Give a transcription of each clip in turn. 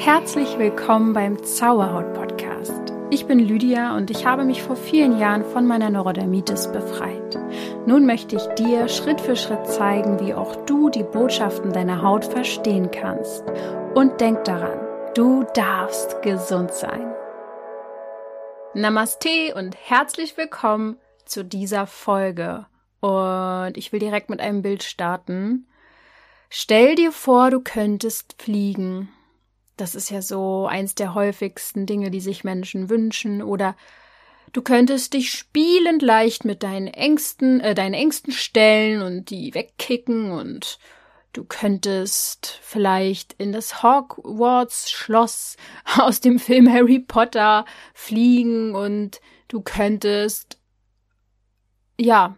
Herzlich willkommen beim Zauberhaut Podcast. Ich bin Lydia und ich habe mich vor vielen Jahren von meiner Neurodermitis befreit. Nun möchte ich dir Schritt für Schritt zeigen, wie auch du die Botschaften deiner Haut verstehen kannst. Und denk daran, du darfst gesund sein. Namaste und herzlich willkommen zu dieser Folge. Und ich will direkt mit einem Bild starten. Stell dir vor, du könntest fliegen. Das ist ja so eins der häufigsten Dinge, die sich Menschen wünschen. Oder du könntest dich spielend leicht mit deinen Ängsten, äh, deinen Ängsten stellen und die wegkicken und du könntest vielleicht in das Hogwarts Schloss aus dem Film Harry Potter fliegen und du könntest ja,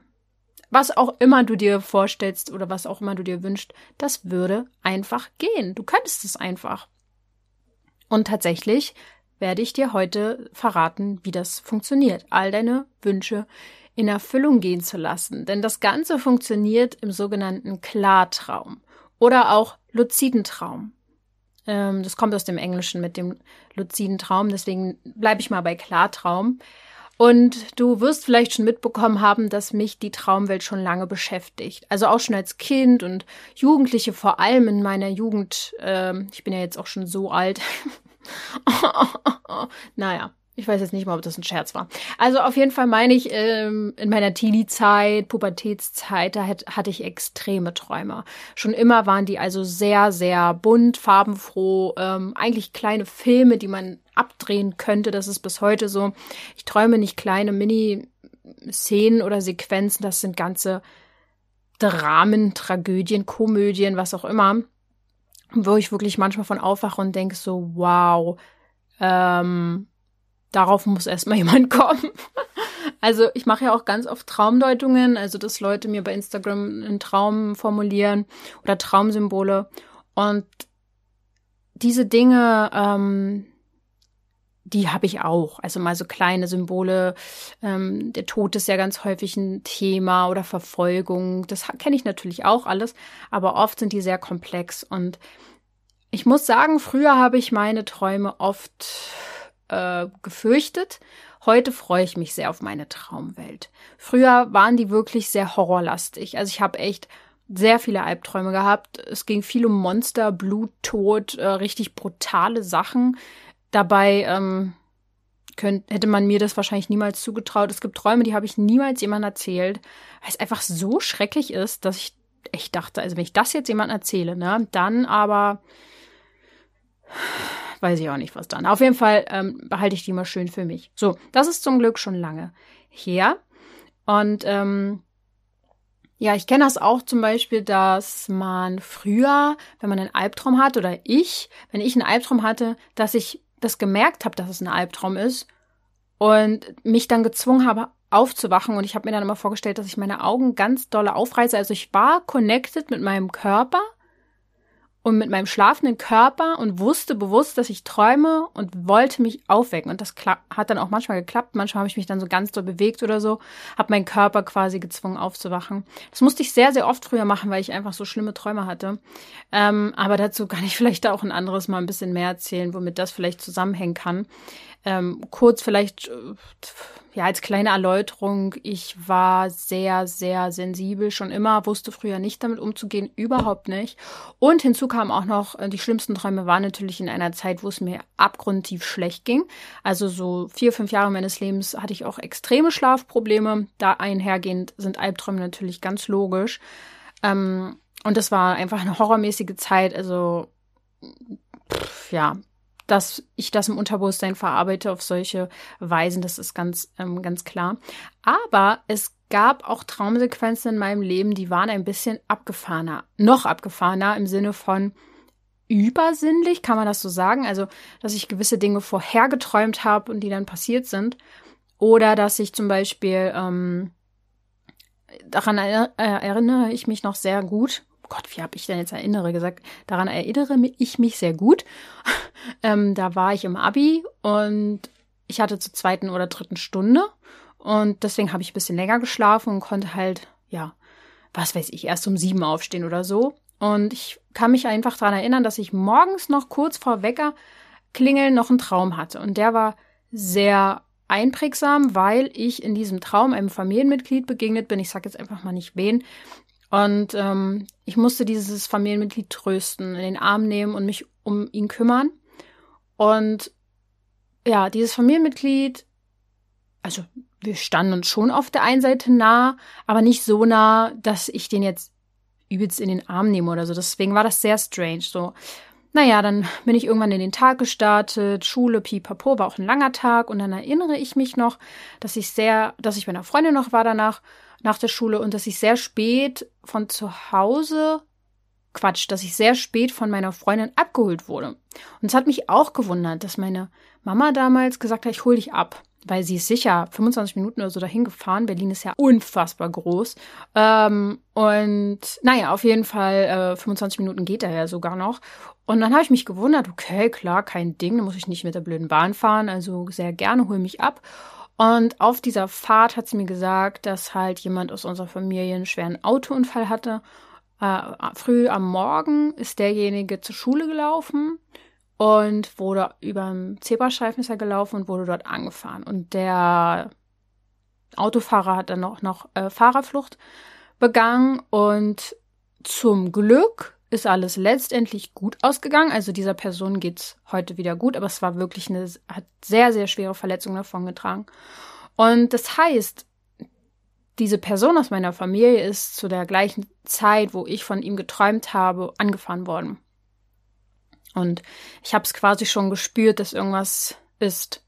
was auch immer du dir vorstellst oder was auch immer du dir wünschst, das würde einfach gehen. Du könntest es einfach. Und tatsächlich werde ich dir heute verraten, wie das funktioniert, all deine Wünsche in Erfüllung gehen zu lassen. Denn das Ganze funktioniert im sogenannten Klartraum oder auch luziden Traum. Ähm, das kommt aus dem Englischen mit dem luziden Traum, deswegen bleibe ich mal bei Klartraum. Und du wirst vielleicht schon mitbekommen haben, dass mich die Traumwelt schon lange beschäftigt. Also auch schon als Kind und Jugendliche, vor allem in meiner Jugend. Äh, ich bin ja jetzt auch schon so alt. naja, ich weiß jetzt nicht mal, ob das ein Scherz war. Also auf jeden Fall meine ich, ähm, in meiner Teenie-Zeit, Pubertätszeit, da hat, hatte ich extreme Träume. Schon immer waren die also sehr, sehr bunt, farbenfroh, ähm, eigentlich kleine Filme, die man abdrehen könnte. Das ist bis heute so. Ich träume nicht kleine Mini-Szenen oder Sequenzen, das sind ganze Dramen, Tragödien, Komödien, was auch immer wo ich wirklich manchmal von aufwache und denke so, wow, ähm, darauf muss erstmal jemand kommen. also ich mache ja auch ganz oft Traumdeutungen, also dass Leute mir bei Instagram einen Traum formulieren oder Traumsymbole. Und diese Dinge, ähm, die habe ich auch. Also mal so kleine Symbole. Ähm, der Tod ist ja ganz häufig ein Thema oder Verfolgung. Das kenne ich natürlich auch alles, aber oft sind die sehr komplex. Und ich muss sagen, früher habe ich meine Träume oft äh, gefürchtet. Heute freue ich mich sehr auf meine Traumwelt. Früher waren die wirklich sehr horrorlastig. Also ich habe echt sehr viele Albträume gehabt. Es ging viel um Monster, Blut, Tod, äh, richtig brutale Sachen. Dabei ähm, könnt, hätte man mir das wahrscheinlich niemals zugetraut. Es gibt Träume, die habe ich niemals jemandem erzählt, weil es einfach so schrecklich ist, dass ich echt dachte, also wenn ich das jetzt jemandem erzähle, ne, dann aber weiß ich auch nicht, was dann. Auf jeden Fall ähm, behalte ich die mal schön für mich. So, das ist zum Glück schon lange her. Und ähm, ja, ich kenne das auch zum Beispiel, dass man früher, wenn man einen Albtraum hat oder ich, wenn ich einen Albtraum hatte, dass ich das gemerkt habe, dass es ein Albtraum ist und mich dann gezwungen habe, aufzuwachen. Und ich habe mir dann immer vorgestellt, dass ich meine Augen ganz dolle aufreiße. Also ich war connected mit meinem Körper und mit meinem schlafenden Körper und wusste bewusst, dass ich träume und wollte mich aufwecken. Und das hat dann auch manchmal geklappt. Manchmal habe ich mich dann so ganz doll bewegt oder so, habe meinen Körper quasi gezwungen aufzuwachen. Das musste ich sehr, sehr oft früher machen, weil ich einfach so schlimme Träume hatte. Ähm, aber dazu kann ich vielleicht auch ein anderes Mal ein bisschen mehr erzählen, womit das vielleicht zusammenhängen kann. Ähm, kurz vielleicht, äh, ja, als kleine Erläuterung, ich war sehr, sehr sensibel schon immer, wusste früher nicht damit umzugehen, überhaupt nicht. Und hinzu kam auch noch, äh, die schlimmsten Träume waren natürlich in einer Zeit, wo es mir abgrundtief schlecht ging. Also so vier, fünf Jahre meines Lebens hatte ich auch extreme Schlafprobleme. Da einhergehend sind Albträume natürlich ganz logisch. Ähm, und das war einfach eine horrormäßige Zeit. Also pff, ja, dass ich das im Unterbewusstsein verarbeite auf solche Weisen, das ist ganz, ähm, ganz klar. Aber es gab auch Traumsequenzen in meinem Leben, die waren ein bisschen abgefahrener, noch abgefahrener im Sinne von übersinnlich, kann man das so sagen? Also, dass ich gewisse Dinge vorhergeträumt habe und die dann passiert sind. Oder dass ich zum Beispiel, ähm, daran erinnere ich mich noch sehr gut, Gott, wie habe ich denn jetzt erinnere gesagt? Daran erinnere ich mich sehr gut. ähm, da war ich im Abi und ich hatte zur zweiten oder dritten Stunde und deswegen habe ich ein bisschen länger geschlafen und konnte halt, ja, was weiß ich, erst um sieben aufstehen oder so. Und ich kann mich einfach daran erinnern, dass ich morgens noch kurz vor Wecker klingeln noch einen Traum hatte. Und der war sehr einprägsam, weil ich in diesem Traum einem Familienmitglied begegnet bin. Ich sage jetzt einfach mal nicht wen. Und ähm, ich musste dieses Familienmitglied trösten, in den Arm nehmen und mich um ihn kümmern. Und ja, dieses Familienmitglied, also wir standen uns schon auf der einen Seite nah, aber nicht so nah, dass ich den jetzt übelst in den Arm nehme oder so. Deswegen war das sehr strange. So, naja, dann bin ich irgendwann in den Tag gestartet, Schule, pipapo, war auch ein langer Tag und dann erinnere ich mich noch, dass ich sehr, dass ich bei einer Freundin noch war danach, nach der Schule und dass ich sehr spät von zu Hause, Quatsch, dass ich sehr spät von meiner Freundin abgeholt wurde. Und es hat mich auch gewundert, dass meine Mama damals gesagt hat, ich hol dich ab weil sie ist sicher 25 Minuten oder so dahin gefahren. Berlin ist ja unfassbar groß. Ähm, und naja, auf jeden Fall äh, 25 Minuten geht er ja sogar noch. Und dann habe ich mich gewundert, okay, klar, kein Ding, dann muss ich nicht mit der blöden Bahn fahren, also sehr gerne, hol mich ab. Und auf dieser Fahrt hat sie mir gesagt, dass halt jemand aus unserer Familie einen schweren Autounfall hatte. Äh, früh am Morgen ist derjenige zur Schule gelaufen und wurde über den Zebrastreifen ist er gelaufen und wurde dort angefahren. Und der Autofahrer hat dann auch noch äh, Fahrerflucht begangen und zum Glück ist alles letztendlich gut ausgegangen. Also dieser Person geht's heute wieder gut, aber es war wirklich eine, hat sehr, sehr schwere Verletzungen davon getragen. Und das heißt, diese Person aus meiner Familie ist zu der gleichen Zeit, wo ich von ihm geträumt habe, angefahren worden. Und ich habe es quasi schon gespürt, dass irgendwas ist.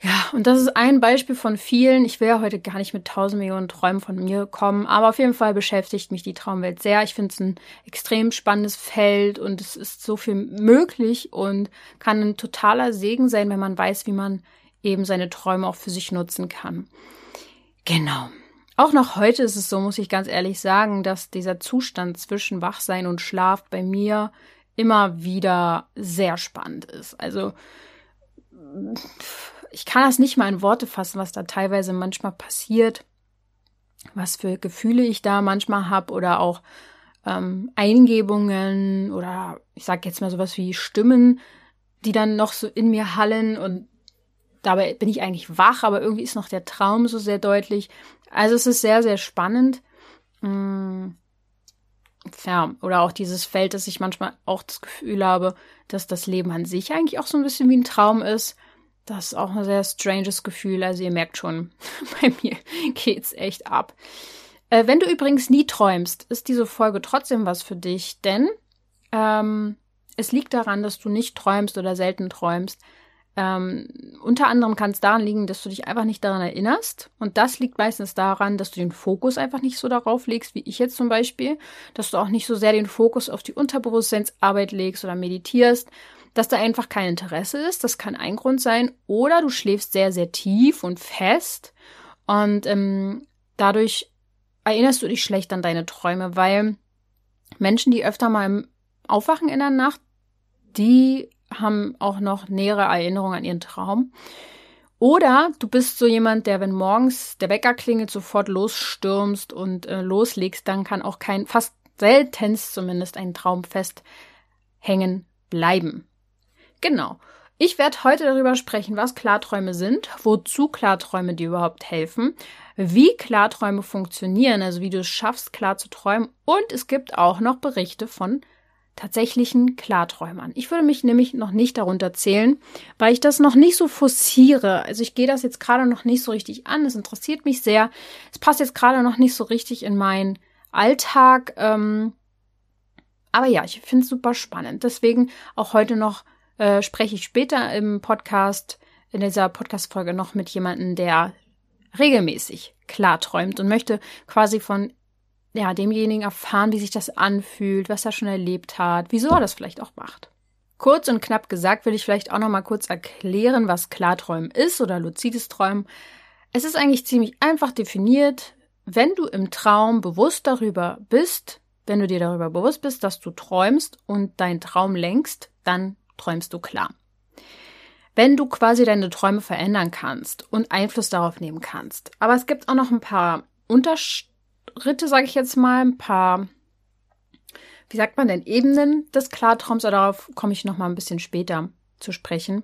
Ja, und das ist ein Beispiel von vielen. Ich will ja heute gar nicht mit tausend Millionen Träumen von mir kommen, aber auf jeden Fall beschäftigt mich die Traumwelt sehr. Ich finde es ein extrem spannendes Feld und es ist so viel möglich und kann ein totaler Segen sein, wenn man weiß, wie man eben seine Träume auch für sich nutzen kann. Genau. Auch noch heute ist es so, muss ich ganz ehrlich sagen, dass dieser Zustand zwischen Wachsein und Schlaf bei mir immer wieder sehr spannend ist. Also ich kann das nicht mal in Worte fassen, was da teilweise manchmal passiert, was für Gefühle ich da manchmal habe oder auch ähm, Eingebungen oder ich sage jetzt mal sowas wie Stimmen, die dann noch so in mir hallen und dabei bin ich eigentlich wach, aber irgendwie ist noch der Traum so sehr deutlich. Also es ist sehr, sehr spannend. Mm ja, oder auch dieses Feld, dass ich manchmal auch das Gefühl habe, dass das Leben an sich eigentlich auch so ein bisschen wie ein Traum ist. Das ist auch ein sehr stranges Gefühl. Also ihr merkt schon, bei mir geht's echt ab. Äh, wenn du übrigens nie träumst, ist diese Folge trotzdem was für dich, denn ähm, es liegt daran, dass du nicht träumst oder selten träumst, ähm, unter anderem kann es daran liegen, dass du dich einfach nicht daran erinnerst. Und das liegt meistens daran, dass du den Fokus einfach nicht so darauf legst, wie ich jetzt zum Beispiel. Dass du auch nicht so sehr den Fokus auf die Unterbewusstseinsarbeit legst oder meditierst. Dass da einfach kein Interesse ist. Das kann ein Grund sein. Oder du schläfst sehr, sehr tief und fest. Und ähm, dadurch erinnerst du dich schlecht an deine Träume, weil Menschen, die öfter mal aufwachen in der Nacht, die haben auch noch nähere Erinnerungen an ihren Traum. Oder du bist so jemand, der, wenn morgens der Wecker klingelt, sofort losstürmst und äh, loslegst, dann kann auch kein, fast seltenst zumindest ein Traum festhängen bleiben. Genau. Ich werde heute darüber sprechen, was Klarträume sind, wozu Klarträume dir überhaupt helfen, wie Klarträume funktionieren, also wie du es schaffst, klar zu träumen. Und es gibt auch noch Berichte von tatsächlichen Klarträumern. Ich würde mich nämlich noch nicht darunter zählen, weil ich das noch nicht so forciere. Also ich gehe das jetzt gerade noch nicht so richtig an. Es interessiert mich sehr. Es passt jetzt gerade noch nicht so richtig in meinen Alltag. Ähm, aber ja, ich finde es super spannend. Deswegen auch heute noch äh, spreche ich später im Podcast, in dieser Podcast-Folge noch mit jemandem, der regelmäßig klarträumt und möchte quasi von ja, demjenigen erfahren, wie sich das anfühlt, was er schon erlebt hat, wieso er das vielleicht auch macht. Kurz und knapp gesagt will ich vielleicht auch noch mal kurz erklären, was Klarträumen ist oder luzides Träumen. Es ist eigentlich ziemlich einfach definiert, wenn du im Traum bewusst darüber bist, wenn du dir darüber bewusst bist, dass du träumst und deinen Traum lenkst, dann träumst du klar. Wenn du quasi deine Träume verändern kannst und Einfluss darauf nehmen kannst. Aber es gibt auch noch ein paar Unterschiede Ritte, sage ich jetzt mal, ein paar wie sagt man denn, Ebenen des Klartraums, aber darauf komme ich noch mal ein bisschen später zu sprechen.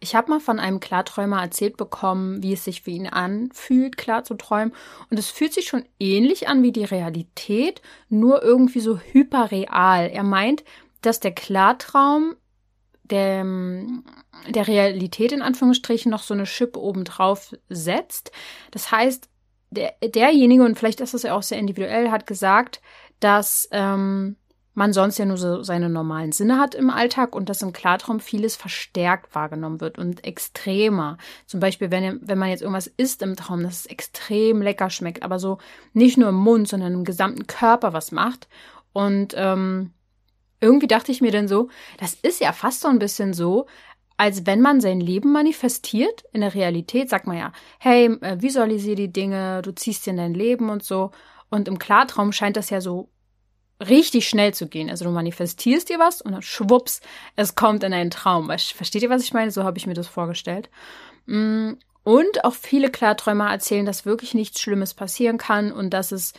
Ich habe mal von einem Klarträumer erzählt bekommen, wie es sich für ihn anfühlt, klar zu träumen. Und es fühlt sich schon ähnlich an wie die Realität, nur irgendwie so hyperreal. Er meint, dass der Klartraum der, der Realität in Anführungsstrichen noch so eine Schippe obendrauf setzt. Das heißt, der, derjenige, und vielleicht ist das ja auch sehr individuell, hat gesagt, dass ähm, man sonst ja nur so seine normalen Sinne hat im Alltag und dass im Klartraum vieles verstärkt wahrgenommen wird und extremer. Zum Beispiel, wenn, wenn man jetzt irgendwas isst im Traum, dass es extrem lecker schmeckt, aber so nicht nur im Mund, sondern im gesamten Körper was macht. Und ähm, irgendwie dachte ich mir dann so, das ist ja fast so ein bisschen so, als wenn man sein Leben manifestiert. In der Realität sagt man ja, hey, äh, visualisiere die Dinge, du ziehst dir in dein Leben und so. Und im Klartraum scheint das ja so richtig schnell zu gehen. Also du manifestierst dir was und dann schwupps, es kommt in einen Traum. Versteht ihr, was ich meine? So habe ich mir das vorgestellt. Mm, und auch viele Klarträumer erzählen, dass wirklich nichts Schlimmes passieren kann und dass es,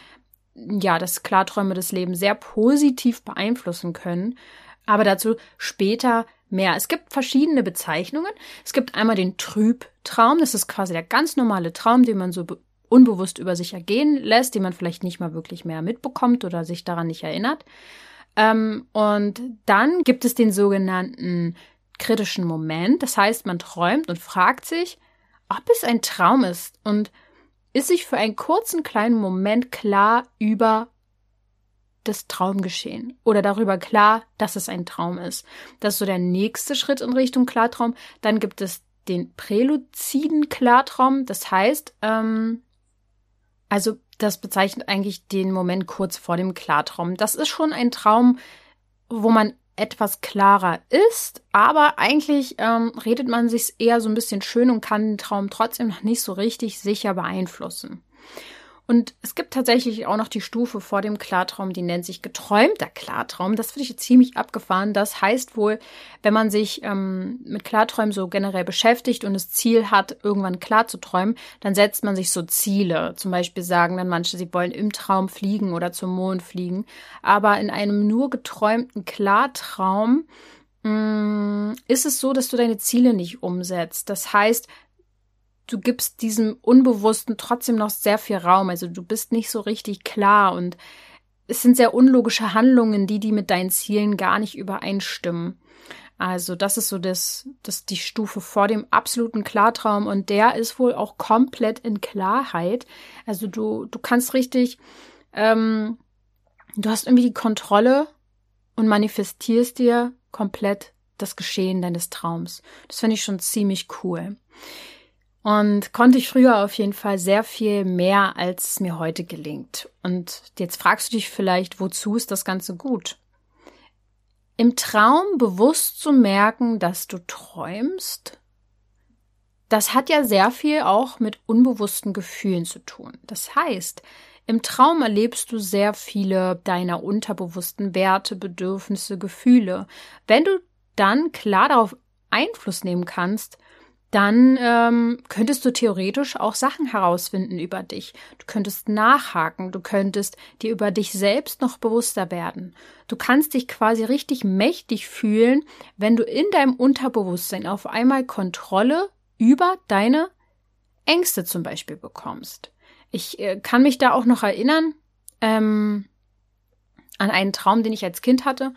ja, dass Klarträume das Leben sehr positiv beeinflussen können. Aber dazu später mehr. Es gibt verschiedene Bezeichnungen. Es gibt einmal den Trübtraum. Das ist quasi der ganz normale Traum, den man so unbewusst über sich ergehen lässt, die man vielleicht nicht mal wirklich mehr mitbekommt oder sich daran nicht erinnert. Ähm, und dann gibt es den sogenannten kritischen Moment. Das heißt, man träumt und fragt sich, ob es ein Traum ist und ist sich für einen kurzen kleinen Moment klar über das Traumgeschehen oder darüber klar, dass es ein Traum ist. Das ist so der nächste Schritt in Richtung Klartraum. Dann gibt es den präluziden Klartraum. Das heißt, ähm, also das bezeichnet eigentlich den Moment kurz vor dem Klartraum. Das ist schon ein Traum, wo man etwas klarer ist, aber eigentlich ähm, redet man sich eher so ein bisschen schön und kann den Traum trotzdem noch nicht so richtig sicher beeinflussen. Und es gibt tatsächlich auch noch die Stufe vor dem Klartraum, die nennt sich geträumter Klartraum. Das finde ich ziemlich abgefahren. Das heißt wohl, wenn man sich ähm, mit Klarträumen so generell beschäftigt und das Ziel hat, irgendwann klar zu träumen, dann setzt man sich so Ziele. Zum Beispiel sagen dann manche, sie wollen im Traum fliegen oder zum Mond fliegen. Aber in einem nur geträumten Klartraum mm, ist es so, dass du deine Ziele nicht umsetzt. Das heißt, du gibst diesem Unbewussten trotzdem noch sehr viel Raum. Also du bist nicht so richtig klar und es sind sehr unlogische Handlungen, die die mit deinen Zielen gar nicht übereinstimmen. Also das ist so das, das die Stufe vor dem absoluten Klartraum und der ist wohl auch komplett in Klarheit. Also du du kannst richtig, ähm, du hast irgendwie die Kontrolle und manifestierst dir komplett das Geschehen deines Traums. Das finde ich schon ziemlich cool. Und konnte ich früher auf jeden Fall sehr viel mehr, als mir heute gelingt. Und jetzt fragst du dich vielleicht, wozu ist das Ganze gut? Im Traum bewusst zu merken, dass du träumst, das hat ja sehr viel auch mit unbewussten Gefühlen zu tun. Das heißt, im Traum erlebst du sehr viele deiner unterbewussten Werte, Bedürfnisse, Gefühle. Wenn du dann klar darauf Einfluss nehmen kannst, dann ähm, könntest du theoretisch auch Sachen herausfinden über dich. Du könntest nachhaken, du könntest dir über dich selbst noch bewusster werden. Du kannst dich quasi richtig mächtig fühlen, wenn du in deinem Unterbewusstsein auf einmal Kontrolle über deine Ängste zum Beispiel bekommst. Ich äh, kann mich da auch noch erinnern ähm, an einen Traum, den ich als Kind hatte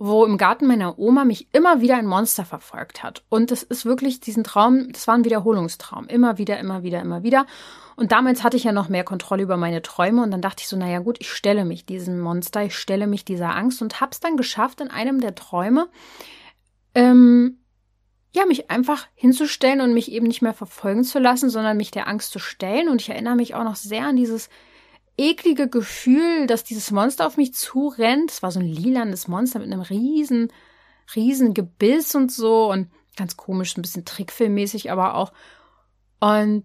wo im Garten meiner Oma mich immer wieder ein Monster verfolgt hat. Und das ist wirklich diesen Traum, das war ein Wiederholungstraum. Immer wieder, immer wieder, immer wieder. Und damals hatte ich ja noch mehr Kontrolle über meine Träume und dann dachte ich so, naja gut, ich stelle mich diesem Monster, ich stelle mich dieser Angst und hab's dann geschafft, in einem der Träume, ähm, ja, mich einfach hinzustellen und mich eben nicht mehr verfolgen zu lassen, sondern mich der Angst zu stellen. Und ich erinnere mich auch noch sehr an dieses eklige Gefühl, dass dieses Monster auf mich zurennt. Es war so ein lilanes Monster mit einem riesen, riesen Gebiss und so und ganz komisch, ein bisschen trickfilmmäßig, aber auch. Und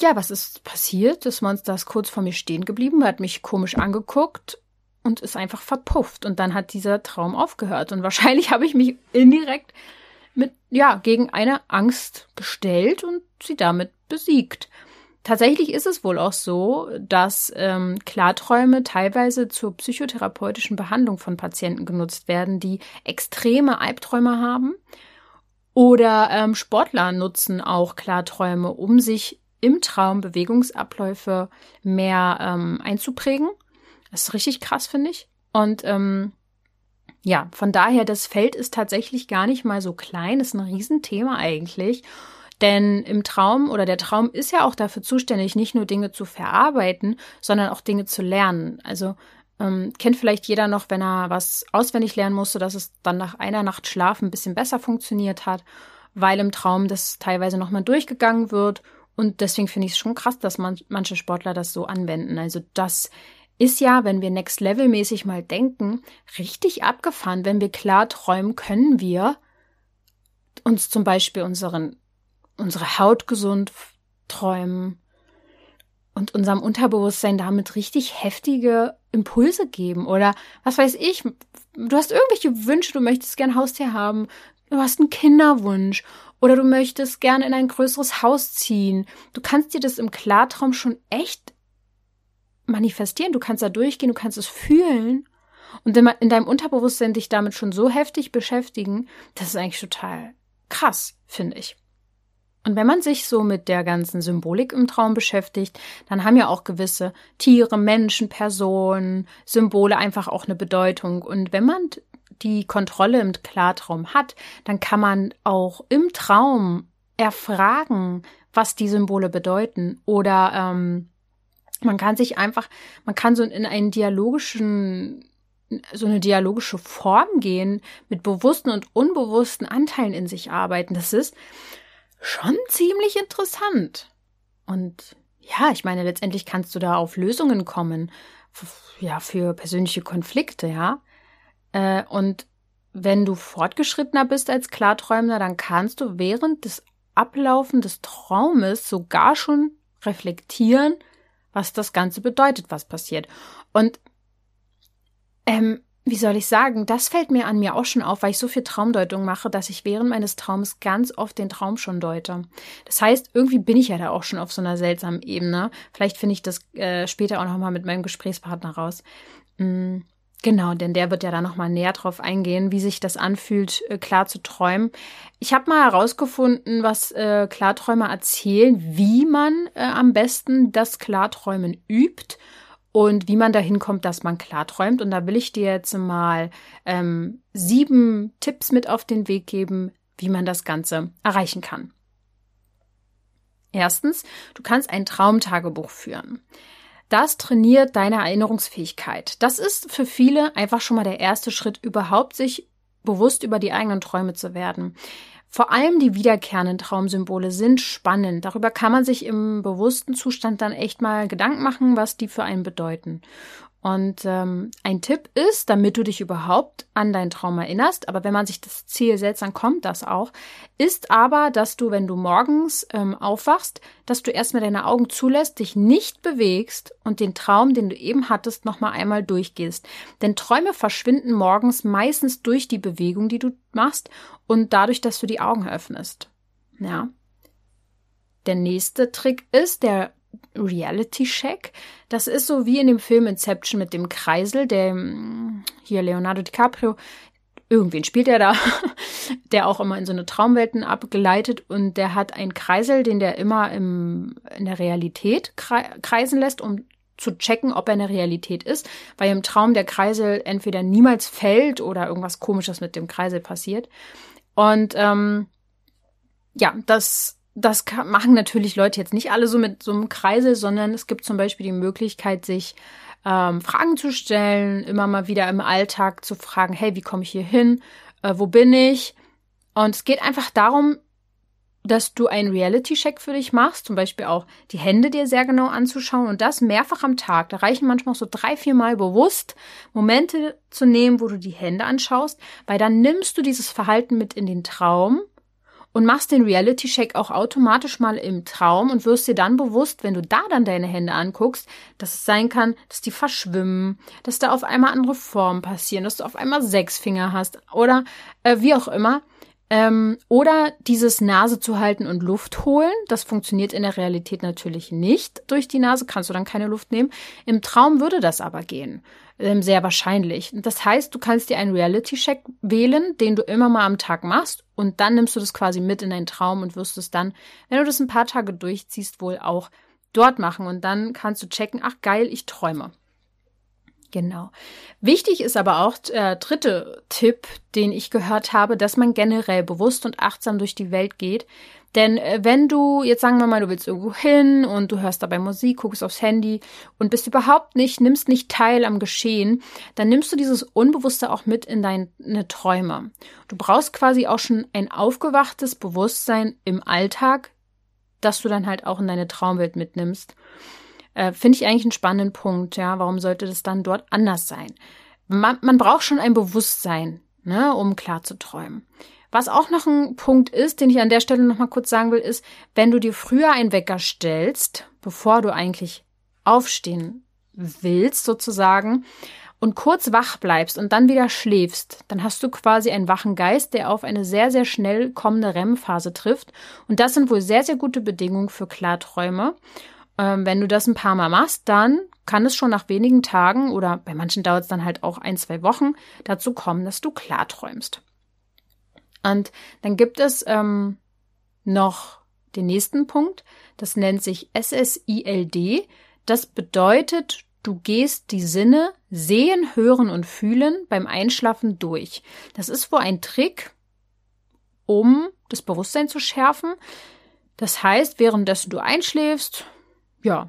ja, was ist passiert? Das Monster ist kurz vor mir stehen geblieben, hat mich komisch angeguckt und ist einfach verpufft. Und dann hat dieser Traum aufgehört. Und wahrscheinlich habe ich mich indirekt mit, ja, gegen eine Angst gestellt und sie damit besiegt. Tatsächlich ist es wohl auch so, dass ähm, Klarträume teilweise zur psychotherapeutischen Behandlung von Patienten genutzt werden, die extreme Albträume haben. Oder ähm, Sportler nutzen auch Klarträume, um sich im Traum Bewegungsabläufe mehr ähm, einzuprägen. Das ist richtig krass, finde ich. Und ähm, ja, von daher, das Feld ist tatsächlich gar nicht mal so klein, ist ein Riesenthema eigentlich. Denn im Traum oder der Traum ist ja auch dafür zuständig, nicht nur Dinge zu verarbeiten, sondern auch Dinge zu lernen. Also ähm, kennt vielleicht jeder noch, wenn er was auswendig lernen musste, dass es dann nach einer Nacht Schlaf ein bisschen besser funktioniert hat, weil im Traum das teilweise nochmal durchgegangen wird. Und deswegen finde ich es schon krass, dass man, manche Sportler das so anwenden. Also das ist ja, wenn wir next level mäßig mal denken, richtig abgefahren. Wenn wir klar träumen, können wir uns zum Beispiel unseren unsere Haut gesund träumen und unserem Unterbewusstsein damit richtig heftige Impulse geben oder was weiß ich, du hast irgendwelche Wünsche, du möchtest gern Haustier haben, du hast einen Kinderwunsch oder du möchtest gern in ein größeres Haus ziehen. Du kannst dir das im Klartraum schon echt manifestieren, du kannst da durchgehen, du kannst es fühlen und in deinem Unterbewusstsein dich damit schon so heftig beschäftigen, das ist eigentlich total krass, finde ich. Und wenn man sich so mit der ganzen Symbolik im Traum beschäftigt, dann haben ja auch gewisse Tiere, Menschen, Personen, Symbole einfach auch eine Bedeutung. Und wenn man die Kontrolle im Klartraum hat, dann kann man auch im Traum erfragen, was die Symbole bedeuten. Oder ähm, man kann sich einfach, man kann so in einen dialogischen so eine dialogische Form gehen, mit bewussten und unbewussten Anteilen in sich arbeiten. Das ist schon ziemlich interessant. Und ja, ich meine, letztendlich kannst du da auf Lösungen kommen, ja, für persönliche Konflikte, ja. Äh, und wenn du fortgeschrittener bist als Klarträumender, dann kannst du während des Ablaufen des Traumes sogar schon reflektieren, was das Ganze bedeutet, was passiert. Und ähm, wie soll ich sagen, das fällt mir an mir auch schon auf, weil ich so viel Traumdeutung mache, dass ich während meines Traums ganz oft den Traum schon deute. Das heißt, irgendwie bin ich ja da auch schon auf so einer seltsamen Ebene. Vielleicht finde ich das äh, später auch nochmal mit meinem Gesprächspartner raus. Mhm. Genau, denn der wird ja da nochmal näher drauf eingehen, wie sich das anfühlt, äh, klar zu träumen. Ich habe mal herausgefunden, was äh, Klarträumer erzählen, wie man äh, am besten das Klarträumen übt und wie man dahin kommt, dass man klar träumt. Und da will ich dir jetzt mal ähm, sieben Tipps mit auf den Weg geben, wie man das Ganze erreichen kann. Erstens, du kannst ein Traumtagebuch führen. Das trainiert deine Erinnerungsfähigkeit. Das ist für viele einfach schon mal der erste Schritt, überhaupt sich bewusst über die eigenen Träume zu werden. Vor allem die wiederkehrenden Traumsymbole sind spannend. Darüber kann man sich im bewussten Zustand dann echt mal Gedanken machen, was die für einen bedeuten. Und ähm, ein Tipp ist, damit du dich überhaupt an deinen Traum erinnerst, aber wenn man sich das Ziel setzt, dann kommt das auch, ist aber, dass du, wenn du morgens ähm, aufwachst, dass du erstmal deine Augen zulässt, dich nicht bewegst und den Traum, den du eben hattest, nochmal einmal durchgehst. Denn Träume verschwinden morgens meistens durch die Bewegung, die du machst und dadurch, dass du die Augen öffnest. Ja. Der nächste Trick ist, der Reality-Check. Das ist so wie in dem Film Inception mit dem Kreisel, der hm, hier Leonardo DiCaprio, irgendwen spielt er da, der auch immer in so eine Traumwelten abgeleitet und der hat einen Kreisel, den der immer im, in der Realität kreisen lässt, um zu checken, ob er eine Realität ist, weil im Traum der Kreisel entweder niemals fällt oder irgendwas komisches mit dem Kreisel passiert. Und ähm, ja, das das machen natürlich Leute jetzt nicht alle so mit so einem Kreisel, sondern es gibt zum Beispiel die Möglichkeit, sich ähm, Fragen zu stellen, immer mal wieder im Alltag zu fragen, hey, wie komme ich hier hin? Äh, wo bin ich? Und es geht einfach darum, dass du einen Reality-Check für dich machst, zum Beispiel auch die Hände dir sehr genau anzuschauen und das mehrfach am Tag. Da reichen manchmal so drei, vier Mal bewusst Momente zu nehmen, wo du die Hände anschaust, weil dann nimmst du dieses Verhalten mit in den Traum und machst den Reality-Check auch automatisch mal im Traum und wirst dir dann bewusst, wenn du da dann deine Hände anguckst, dass es sein kann, dass die verschwimmen, dass da auf einmal andere Formen passieren, dass du auf einmal sechs Finger hast oder äh, wie auch immer. Ähm, oder dieses Nase zu halten und Luft holen. Das funktioniert in der Realität natürlich nicht. Durch die Nase kannst du dann keine Luft nehmen. Im Traum würde das aber gehen. Ähm, sehr wahrscheinlich. Das heißt, du kannst dir einen Reality-Check wählen, den du immer mal am Tag machst. Und dann nimmst du das quasi mit in deinen Traum und wirst es dann, wenn du das ein paar Tage durchziehst, wohl auch dort machen. Und dann kannst du checken, ach geil, ich träume. Genau. Wichtig ist aber auch der äh, dritte Tipp, den ich gehört habe, dass man generell bewusst und achtsam durch die Welt geht. Denn äh, wenn du, jetzt sagen wir mal, du willst irgendwo hin und du hörst dabei Musik, guckst aufs Handy und bist überhaupt nicht, nimmst nicht teil am Geschehen, dann nimmst du dieses Unbewusste auch mit in deine Träume. Du brauchst quasi auch schon ein aufgewachtes Bewusstsein im Alltag, das du dann halt auch in deine Traumwelt mitnimmst. Äh, Finde ich eigentlich einen spannenden Punkt, ja. Warum sollte das dann dort anders sein? Man, man braucht schon ein Bewusstsein, ne, um klar zu träumen. Was auch noch ein Punkt ist, den ich an der Stelle noch mal kurz sagen will, ist, wenn du dir früher einen Wecker stellst, bevor du eigentlich aufstehen willst, sozusagen, und kurz wach bleibst und dann wieder schläfst, dann hast du quasi einen wachen Geist, der auf eine sehr, sehr schnell kommende REM-Phase trifft. Und das sind wohl sehr, sehr gute Bedingungen für Klarträume. Ähm, wenn du das ein paar Mal machst, dann kann es schon nach wenigen Tagen oder bei manchen dauert es dann halt auch ein, zwei Wochen dazu kommen, dass du klar träumst. Und dann gibt es ähm, noch den nächsten Punkt, das nennt sich SSILD. Das bedeutet, du gehst die Sinne sehen, hören und fühlen beim Einschlafen durch. Das ist wohl ein Trick, um das Bewusstsein zu schärfen. Das heißt, währenddessen du einschläfst, ja,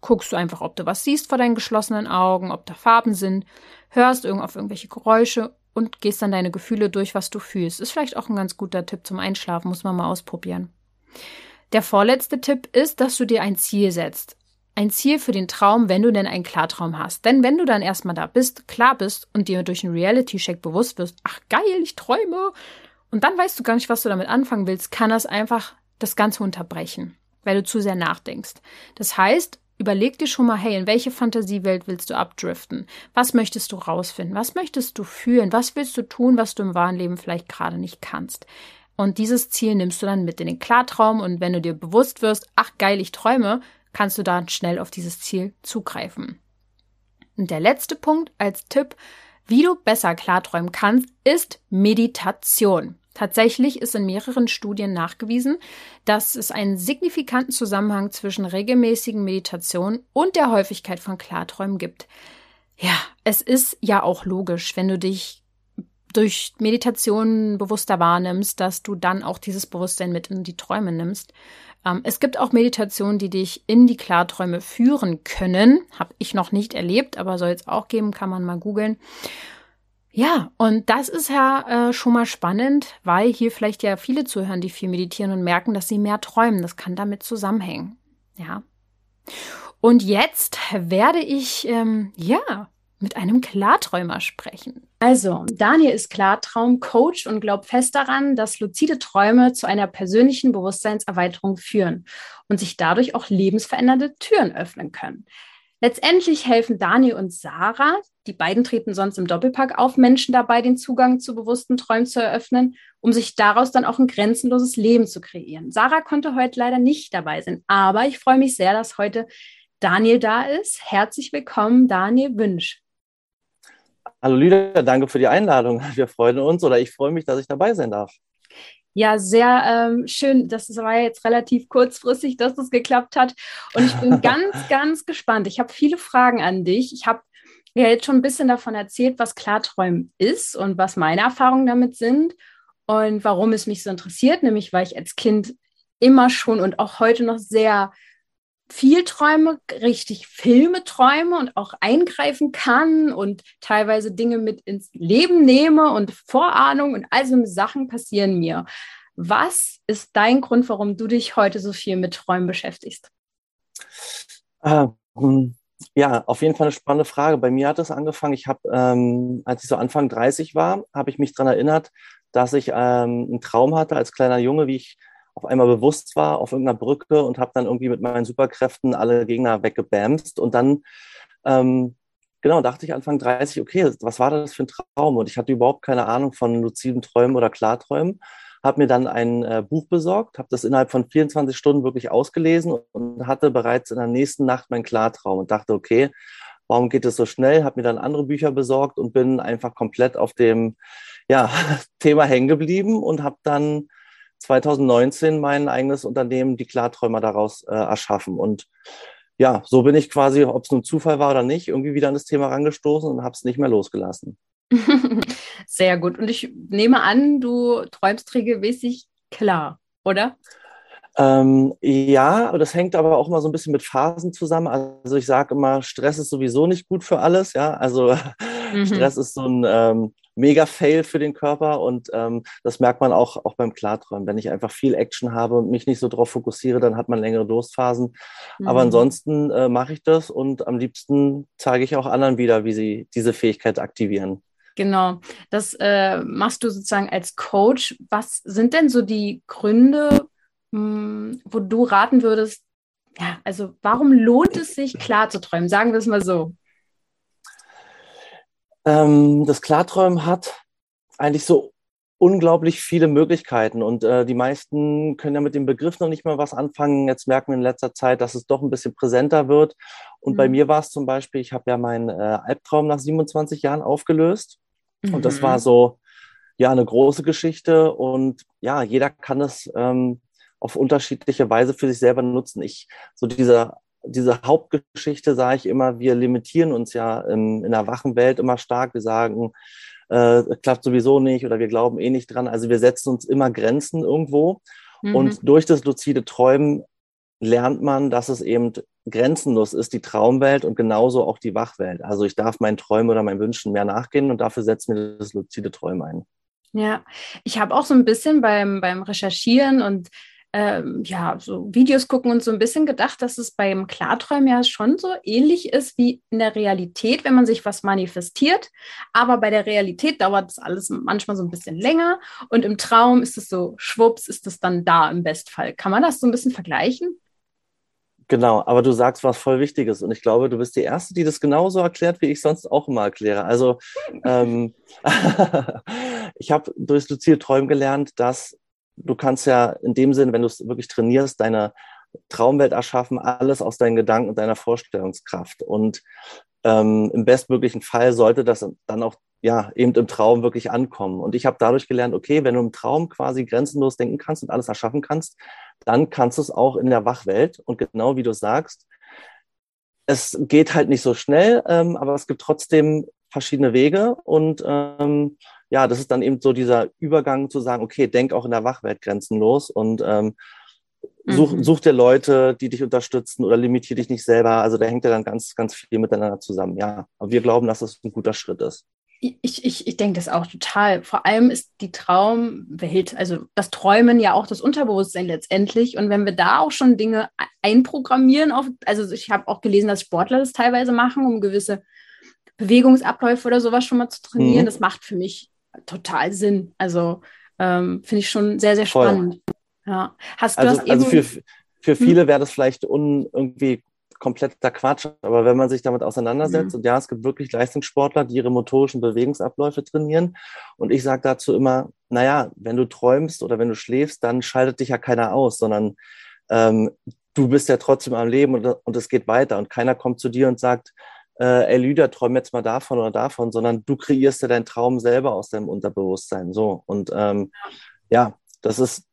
guckst du einfach, ob du was siehst vor deinen geschlossenen Augen, ob da Farben sind, hörst auf irgendwelche Geräusche und gehst dann deine Gefühle durch, was du fühlst. Ist vielleicht auch ein ganz guter Tipp zum Einschlafen, muss man mal ausprobieren. Der vorletzte Tipp ist, dass du dir ein Ziel setzt. Ein Ziel für den Traum, wenn du denn einen Klartraum hast. Denn wenn du dann erstmal da bist, klar bist und dir durch einen Reality-Check bewusst wirst, ach geil, ich träume, und dann weißt du gar nicht, was du damit anfangen willst, kann das einfach das Ganze unterbrechen weil du zu sehr nachdenkst. Das heißt, überleg dir schon mal, hey, in welche Fantasiewelt willst du abdriften? Was möchtest du rausfinden? Was möchtest du fühlen? Was willst du tun, was du im wahren Leben vielleicht gerade nicht kannst? Und dieses Ziel nimmst du dann mit in den Klartraum und wenn du dir bewusst wirst, ach geil, ich träume, kannst du dann schnell auf dieses Ziel zugreifen. Und der letzte Punkt als Tipp, wie du besser klarträumen kannst, ist Meditation. Tatsächlich ist in mehreren Studien nachgewiesen, dass es einen signifikanten Zusammenhang zwischen regelmäßigen Meditationen und der Häufigkeit von Klarträumen gibt. Ja, es ist ja auch logisch, wenn du dich durch Meditation bewusster wahrnimmst, dass du dann auch dieses Bewusstsein mit in die Träume nimmst. Ähm, es gibt auch Meditationen, die dich in die Klarträume führen können. Habe ich noch nicht erlebt, aber soll es auch geben, kann man mal googeln. Ja, und das ist ja äh, schon mal spannend, weil hier vielleicht ja viele zuhören, die viel meditieren und merken, dass sie mehr träumen. Das kann damit zusammenhängen. Ja. Und jetzt werde ich, ähm, ja, mit einem Klarträumer sprechen. Also, Daniel ist Klartraumcoach und glaubt fest daran, dass luzide Träume zu einer persönlichen Bewusstseinserweiterung führen und sich dadurch auch lebensverändernde Türen öffnen können. Letztendlich helfen Daniel und Sarah, die beiden treten sonst im Doppelpack auf, Menschen dabei, den Zugang zu bewussten Träumen zu eröffnen, um sich daraus dann auch ein grenzenloses Leben zu kreieren. Sarah konnte heute leider nicht dabei sein, aber ich freue mich sehr, dass heute Daniel da ist. Herzlich willkommen, Daniel Wünsch. Hallo Lüder, danke für die Einladung. Wir freuen uns oder ich freue mich, dass ich dabei sein darf. Ja, sehr ähm, schön. Das war jetzt relativ kurzfristig, dass das geklappt hat. Und ich bin ganz, ganz gespannt. Ich habe viele Fragen an dich. Ich habe ja jetzt schon ein bisschen davon erzählt, was Klarträumen ist und was meine Erfahrungen damit sind und warum es mich so interessiert, nämlich weil ich als Kind immer schon und auch heute noch sehr viel träume, richtig Filme träume und auch eingreifen kann und teilweise Dinge mit ins Leben nehme und Vorahnung und all so Sachen passieren mir. Was ist dein Grund, warum du dich heute so viel mit Träumen beschäftigst? Ähm, ja, auf jeden Fall eine spannende Frage. Bei mir hat es angefangen, ich habe, ähm, als ich so Anfang 30 war, habe ich mich daran erinnert, dass ich ähm, einen Traum hatte als kleiner Junge, wie ich auf einmal bewusst war auf irgendeiner Brücke und habe dann irgendwie mit meinen Superkräften alle Gegner weggebamst. Und dann ähm, genau, dachte ich Anfang 30, okay, was war das für ein Traum? Und ich hatte überhaupt keine Ahnung von luziden Träumen oder Klarträumen. Habe mir dann ein äh, Buch besorgt, habe das innerhalb von 24 Stunden wirklich ausgelesen und hatte bereits in der nächsten Nacht meinen Klartraum und dachte, okay, warum geht es so schnell? Habe mir dann andere Bücher besorgt und bin einfach komplett auf dem ja, Thema hängen geblieben und habe dann 2019 mein eigenes Unternehmen, die Klarträumer, daraus äh, erschaffen. Und ja, so bin ich quasi, ob es nun Zufall war oder nicht, irgendwie wieder an das Thema rangestoßen und habe es nicht mehr losgelassen. Sehr gut. Und ich nehme an, du träumst regelmäßig klar, oder? Ähm, ja, das hängt aber auch mal so ein bisschen mit Phasen zusammen. Also ich sage immer, Stress ist sowieso nicht gut für alles. Ja, also mhm. Stress ist so ein ähm, Mega-Fail für den Körper und ähm, das merkt man auch, auch beim Klarträumen. Wenn ich einfach viel Action habe und mich nicht so darauf fokussiere, dann hat man längere Durstphasen. Mhm. Aber ansonsten äh, mache ich das und am liebsten zeige ich auch anderen wieder, wie sie diese Fähigkeit aktivieren. Genau, das äh, machst du sozusagen als Coach. Was sind denn so die Gründe, mh, hm, wo du raten würdest, ja, also warum lohnt es sich, klar zu träumen? Sagen wir es mal so. Ähm, das Klarträumen hat eigentlich so unglaublich viele Möglichkeiten und äh, die meisten können ja mit dem Begriff noch nicht mal was anfangen. Jetzt merken wir in letzter Zeit, dass es doch ein bisschen präsenter wird. Und mhm. bei mir war es zum Beispiel, ich habe ja meinen äh, Albtraum nach 27 Jahren aufgelöst mhm. und das war mhm. so ja eine große Geschichte und ja jeder kann es ähm, auf unterschiedliche Weise für sich selber nutzen. Ich so dieser diese Hauptgeschichte sage ich immer, wir limitieren uns ja in, in der wachen Welt immer stark. Wir sagen, äh, klappt sowieso nicht oder wir glauben eh nicht dran. Also wir setzen uns immer Grenzen irgendwo. Mhm. Und durch das luzide Träumen lernt man, dass es eben grenzenlos ist, die Traumwelt und genauso auch die Wachwelt. Also ich darf meinen Träumen oder meinen Wünschen mehr nachgehen und dafür setzt mir das luzide Träumen ein. Ja, ich habe auch so ein bisschen beim, beim Recherchieren und ähm, ja, so Videos gucken und so ein bisschen gedacht, dass es beim Klarträumen ja schon so ähnlich ist wie in der Realität, wenn man sich was manifestiert. Aber bei der Realität dauert das alles manchmal so ein bisschen länger und im Traum ist es so, schwupps, ist es dann da im Bestfall. Kann man das so ein bisschen vergleichen? Genau, aber du sagst was voll Wichtiges und ich glaube, du bist die Erste, die das genauso erklärt, wie ich sonst auch immer erkläre. Also ähm, ich habe durchs Lucille Träumen gelernt, dass du kannst ja in dem Sinn, wenn du es wirklich trainierst, deine Traumwelt erschaffen, alles aus deinen Gedanken und deiner Vorstellungskraft. Und ähm, im bestmöglichen Fall sollte das dann auch ja eben im Traum wirklich ankommen. Und ich habe dadurch gelernt, okay, wenn du im Traum quasi grenzenlos denken kannst und alles erschaffen kannst, dann kannst du es auch in der Wachwelt. Und genau wie du sagst, es geht halt nicht so schnell, ähm, aber es gibt trotzdem verschiedene Wege und ähm, ja, das ist dann eben so dieser Übergang zu sagen, okay, denk auch in der Wachwelt grenzenlos und ähm, such, mhm. such dir Leute, die dich unterstützen oder limitier dich nicht selber. Also da hängt ja dann ganz, ganz viel miteinander zusammen. Ja, aber wir glauben, dass das ein guter Schritt ist. Ich, ich, ich denke das auch total. Vor allem ist die Traumwelt, also das Träumen ja auch das Unterbewusstsein letztendlich. Und wenn wir da auch schon Dinge einprogrammieren, auf, also ich habe auch gelesen, dass Sportler das teilweise machen, um gewisse Bewegungsabläufe oder sowas schon mal zu trainieren, mhm. das macht für mich total Sinn. Also ähm, finde ich schon sehr, sehr spannend. Voll. Ja. Hast, also, hast also für, für hm? viele wäre das vielleicht un, irgendwie kompletter Quatsch, aber wenn man sich damit auseinandersetzt, mhm. und ja, es gibt wirklich Leistungssportler, die ihre motorischen Bewegungsabläufe trainieren. Und ich sage dazu immer, naja, wenn du träumst oder wenn du schläfst, dann schaltet dich ja keiner aus, sondern ähm, du bist ja trotzdem am Leben und, und es geht weiter und keiner kommt zu dir und sagt, äh, ey Lüder, träum jetzt mal davon oder davon, sondern du kreierst ja deinen Traum selber aus deinem Unterbewusstsein. So. Und ähm, ja, das ist,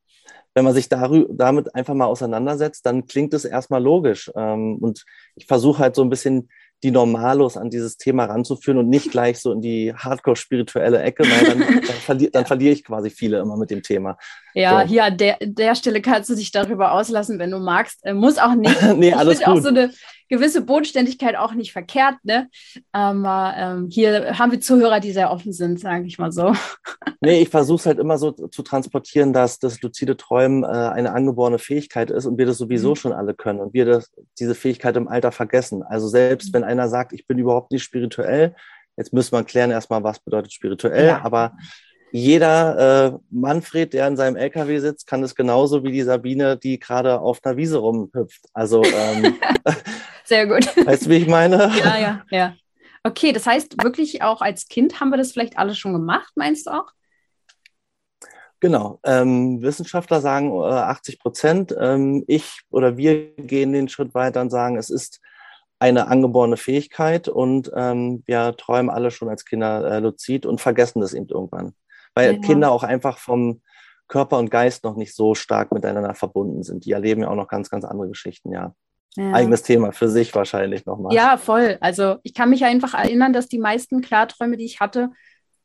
wenn man sich damit einfach mal auseinandersetzt, dann klingt es erstmal logisch. Ähm, und ich versuche halt so ein bisschen die Normalos an dieses Thema ranzuführen und nicht gleich so in die hardcore-spirituelle Ecke, weil dann, dann, verli dann verliere ich quasi viele immer mit dem Thema. Ja, so. hier an der, der Stelle kannst du dich darüber auslassen, wenn du magst. Äh, muss auch nicht. nee, alles gut. auch so eine gewisse Bodenständigkeit auch nicht verkehrt, ne? Aber ähm, hier haben wir Zuhörer, die sehr offen sind, sage ich mal so. nee, ich versuche es halt immer so zu transportieren, dass das luzide Träumen äh, eine angeborene Fähigkeit ist und wir das sowieso mhm. schon alle können und wir das, diese Fähigkeit im Alter vergessen. Also selbst mhm. wenn einer sagt, ich bin überhaupt nicht spirituell, jetzt müssen wir klären erstmal, was bedeutet spirituell, ja. aber jeder äh, Manfred, der in seinem LKW sitzt, kann es genauso wie die Sabine, die gerade auf einer Wiese rumhüpft. Also ähm, sehr gut. Weißt du, wie ich meine? Ja, ja, ja. Okay, das heißt wirklich auch als Kind haben wir das vielleicht alles schon gemacht, meinst du auch? Genau. Ähm, Wissenschaftler sagen äh, 80 Prozent. Ähm, ich oder wir gehen den Schritt weiter und sagen, es ist eine angeborene Fähigkeit und ähm, wir träumen alle schon als Kinder äh, luzid und vergessen das eben irgendwann. Weil ja. Kinder auch einfach vom Körper und Geist noch nicht so stark miteinander verbunden sind. Die erleben ja auch noch ganz, ganz andere Geschichten, ja. ja. Eigenes Thema für sich wahrscheinlich nochmal. Ja, voll. Also ich kann mich einfach erinnern, dass die meisten Klarträume, die ich hatte,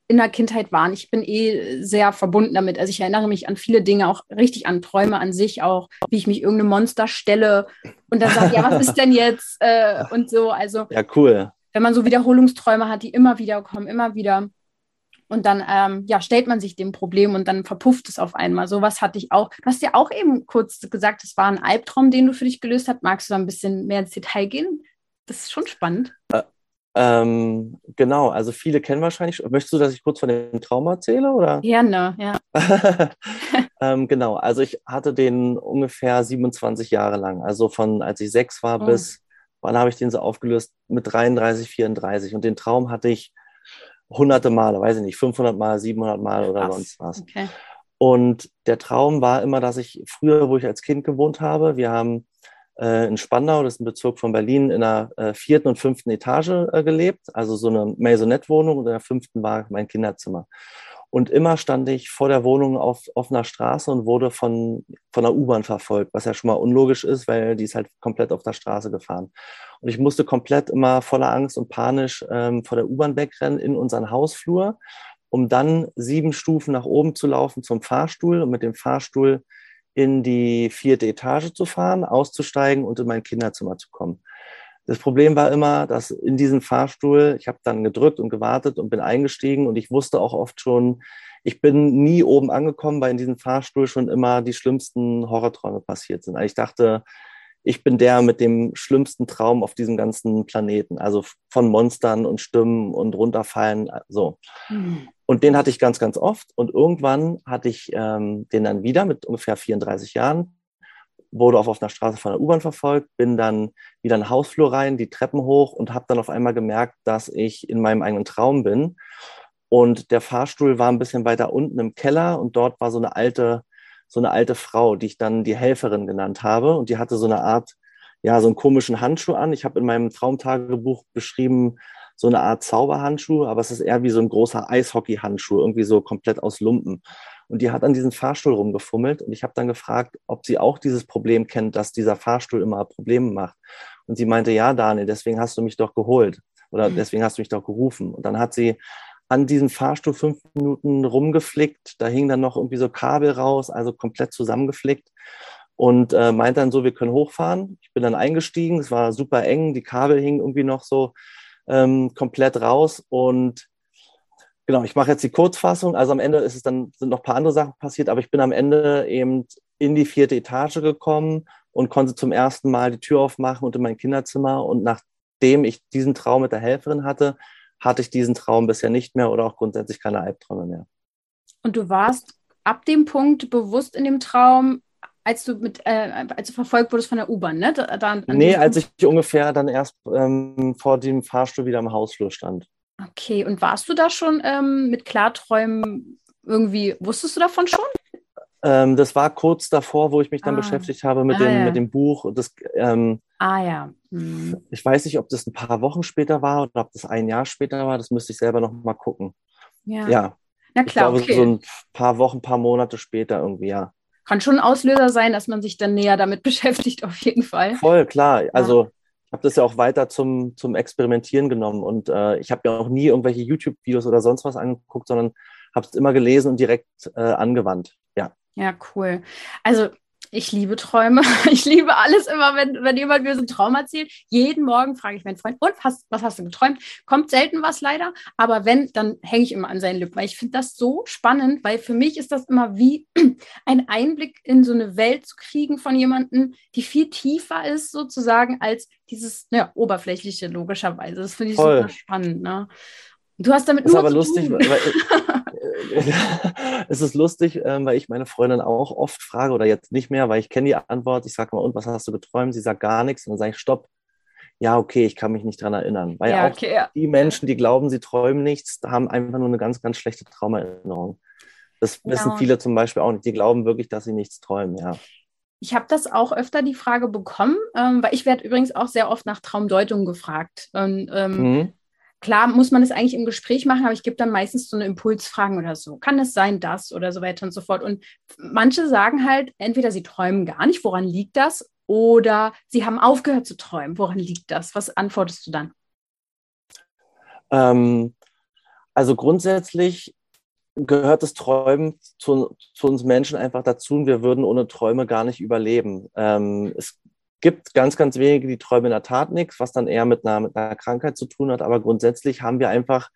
in der Kindheit waren. Ich bin eh sehr verbunden damit. Also ich erinnere mich an viele Dinge, auch richtig an Träume an sich, auch wie ich mich irgendeinem Monster stelle und dann sage, ja, was ist denn jetzt? Äh, und so. Also ja, cool. Wenn man so Wiederholungsträume hat, die immer wieder kommen, immer wieder. Und dann ähm, ja, stellt man sich dem Problem und dann verpufft es auf einmal. Sowas hatte ich auch. Du hast ja auch eben kurz gesagt, es war ein Albtraum, den du für dich gelöst hast. Magst du da ein bisschen mehr ins Detail gehen? Das ist schon spannend. Äh, ähm, genau, also viele kennen wahrscheinlich. Möchtest du, dass ich kurz von dem Trauma erzähle? Oder? Gerne, ja. ähm, genau, also ich hatte den ungefähr 27 Jahre lang. Also von als ich sechs war oh. bis, wann habe ich den so aufgelöst? Mit 33, 34. Und den Traum hatte ich hunderte Male, weiß ich nicht, 500 Mal, 700 Mal oder Krass. sonst was. Okay. Und der Traum war immer, dass ich früher, wo ich als Kind gewohnt habe, wir haben äh, in Spandau, das ist ein Bezirk von Berlin, in der äh, vierten und fünften Etage äh, gelebt, also so eine Maisonette-Wohnung und in der fünften war mein Kinderzimmer. Und immer stand ich vor der Wohnung auf offener Straße und wurde von, von der U-Bahn verfolgt, was ja schon mal unlogisch ist, weil die ist halt komplett auf der Straße gefahren. Und ich musste komplett immer voller Angst und panisch ähm, vor der U-Bahn wegrennen in unseren Hausflur, um dann sieben Stufen nach oben zu laufen zum Fahrstuhl und mit dem Fahrstuhl in die vierte Etage zu fahren, auszusteigen und in mein Kinderzimmer zu kommen. Das Problem war immer, dass in diesem Fahrstuhl, ich habe dann gedrückt und gewartet und bin eingestiegen und ich wusste auch oft schon, ich bin nie oben angekommen, weil in diesem Fahrstuhl schon immer die schlimmsten Horrorträume passiert sind. Also ich dachte, ich bin der mit dem schlimmsten Traum auf diesem ganzen Planeten. Also von Monstern und Stimmen und runterfallen, so. Mhm. Und den hatte ich ganz, ganz oft. Und irgendwann hatte ich ähm, den dann wieder mit ungefähr 34 Jahren, wurde auf, auf einer Straße von der U-Bahn verfolgt, bin dann wieder in den Hausflur rein, die Treppen hoch und habe dann auf einmal gemerkt, dass ich in meinem eigenen Traum bin. Und der Fahrstuhl war ein bisschen weiter unten im Keller und dort war so eine alte so eine alte Frau, die ich dann die Helferin genannt habe. Und die hatte so eine Art, ja, so einen komischen Handschuh an. Ich habe in meinem Traumtagebuch beschrieben, so eine Art Zauberhandschuh, aber es ist eher wie so ein großer Eishockey-Handschuh, irgendwie so komplett aus Lumpen. Und die hat an diesem Fahrstuhl rumgefummelt und ich habe dann gefragt, ob sie auch dieses Problem kennt, dass dieser Fahrstuhl immer Probleme macht. Und sie meinte, ja, Daniel, deswegen hast du mich doch geholt oder mhm. deswegen hast du mich doch gerufen. Und dann hat sie an diesem Fahrstuhl fünf Minuten rumgeflickt. Da hing dann noch irgendwie so Kabel raus, also komplett zusammengeflickt. Und äh, meint dann so, wir können hochfahren. Ich bin dann eingestiegen, es war super eng, die Kabel hingen irgendwie noch so ähm, komplett raus. Und genau, ich mache jetzt die Kurzfassung. Also am Ende ist es dann, sind noch ein paar andere Sachen passiert, aber ich bin am Ende eben in die vierte Etage gekommen und konnte zum ersten Mal die Tür aufmachen und in mein Kinderzimmer. Und nachdem ich diesen Traum mit der Helferin hatte, hatte ich diesen Traum bisher nicht mehr oder auch grundsätzlich keine Albträume mehr. Und du warst ab dem Punkt bewusst in dem Traum, als du mit, äh, als du verfolgt wurdest von der U-Bahn, ne? Da, da, nee, als ich ungefähr dann erst ähm, vor dem Fahrstuhl wieder im Hausflur stand. Okay, und warst du da schon ähm, mit Klarträumen irgendwie, wusstest du davon schon? Ähm, das war kurz davor, wo ich mich dann ah. beschäftigt habe mit, ah, dem, ja. mit dem Buch. Das, ähm, ah ja. Hm. Ich weiß nicht, ob das ein paar Wochen später war oder ob das ein Jahr später war. Das müsste ich selber noch mal gucken. Ja. ja. Na klar, ich glaube, okay. so ein paar Wochen, paar Monate später irgendwie, ja. Kann schon ein Auslöser sein, dass man sich dann näher damit beschäftigt, auf jeden Fall. Voll, klar. Also habe das ja auch weiter zum, zum Experimentieren genommen. Und äh, ich habe ja auch nie irgendwelche YouTube-Videos oder sonst was angeguckt, sondern habe es immer gelesen und direkt äh, angewandt. Ja. Ja, cool. Also ich liebe Träume. Ich liebe alles immer, wenn, wenn jemand mir so einen Traum erzählt. Jeden Morgen frage ich meinen Freund, und was, was hast du geträumt? Kommt selten was leider, aber wenn, dann hänge ich immer an seinen Lippen, weil ich finde das so spannend, weil für mich ist das immer wie ein Einblick in so eine Welt zu kriegen von jemandem, die viel tiefer ist sozusagen als dieses ja, oberflächliche, logischerweise. Das finde ich Voll. super spannend. Ne? Du hast damit das nur ist aber lustig, weil, es ist lustig, ähm, weil ich meine Freundin auch oft frage oder jetzt nicht mehr, weil ich kenne die Antwort. Ich sage mal, und was hast du geträumt? Sie sagt gar nichts und dann sage ich, stopp. ja, okay, ich kann mich nicht dran erinnern. Weil ja, auch okay, ja. die Menschen, die glauben, sie träumen nichts, haben einfach nur eine ganz, ganz schlechte Traumerinnerung. Das wissen ja. viele zum Beispiel auch nicht. Die glauben wirklich, dass sie nichts träumen, ja. Ich habe das auch öfter die Frage bekommen, ähm, weil ich werde übrigens auch sehr oft nach Traumdeutung gefragt. Und ähm, mhm. Klar muss man es eigentlich im Gespräch machen, aber ich gebe dann meistens so eine Impulsfragen oder so. Kann es sein, das oder so weiter und so fort. Und manche sagen halt, entweder sie träumen gar nicht, woran liegt das? Oder sie haben aufgehört zu träumen. Woran liegt das? Was antwortest du dann? Ähm, also grundsätzlich gehört das Träumen zu, zu, uns Menschen einfach dazu und wir würden ohne Träume gar nicht überleben. Ähm, es gibt ganz, ganz wenige, die träumen in der Tat nichts, was dann eher mit einer, mit einer Krankheit zu tun hat. Aber grundsätzlich haben wir einfach,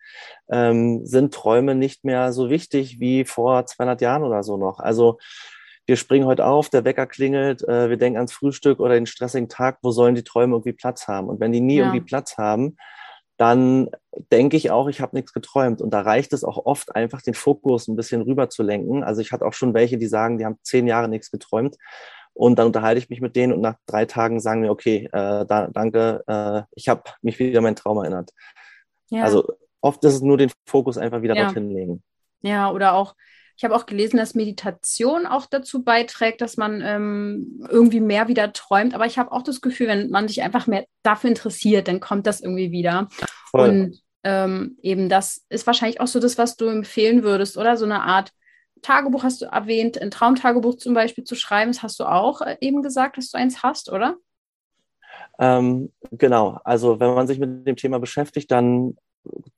ähm, sind Träume nicht mehr so wichtig wie vor 200 Jahren oder so noch. Also wir springen heute auf, der Wecker klingelt, äh, wir denken ans Frühstück oder den stressigen Tag, wo sollen die Träume irgendwie Platz haben? Und wenn die nie ja. irgendwie Platz haben, dann denke ich auch, ich habe nichts geträumt. Und da reicht es auch oft einfach, den Fokus ein bisschen rüber zu lenken. Also ich hatte auch schon welche, die sagen, die haben zehn Jahre nichts geträumt. Und dann unterhalte ich mich mit denen und nach drei Tagen sagen wir, okay, äh, da, danke, äh, ich habe mich wieder an meinen Traum erinnert. Ja. Also oft ist es nur den Fokus einfach wieder ja. dorthin legen. Ja, oder auch ich habe auch gelesen, dass Meditation auch dazu beiträgt, dass man ähm, irgendwie mehr wieder träumt. Aber ich habe auch das Gefühl, wenn man sich einfach mehr dafür interessiert, dann kommt das irgendwie wieder. Voll. Und ähm, eben das ist wahrscheinlich auch so das, was du empfehlen würdest, oder? So eine Art Tagebuch hast du erwähnt, ein Traumtagebuch zum Beispiel zu schreiben. Das hast du auch äh, eben gesagt, dass du eins hast, oder? Ähm, genau. Also wenn man sich mit dem Thema beschäftigt, dann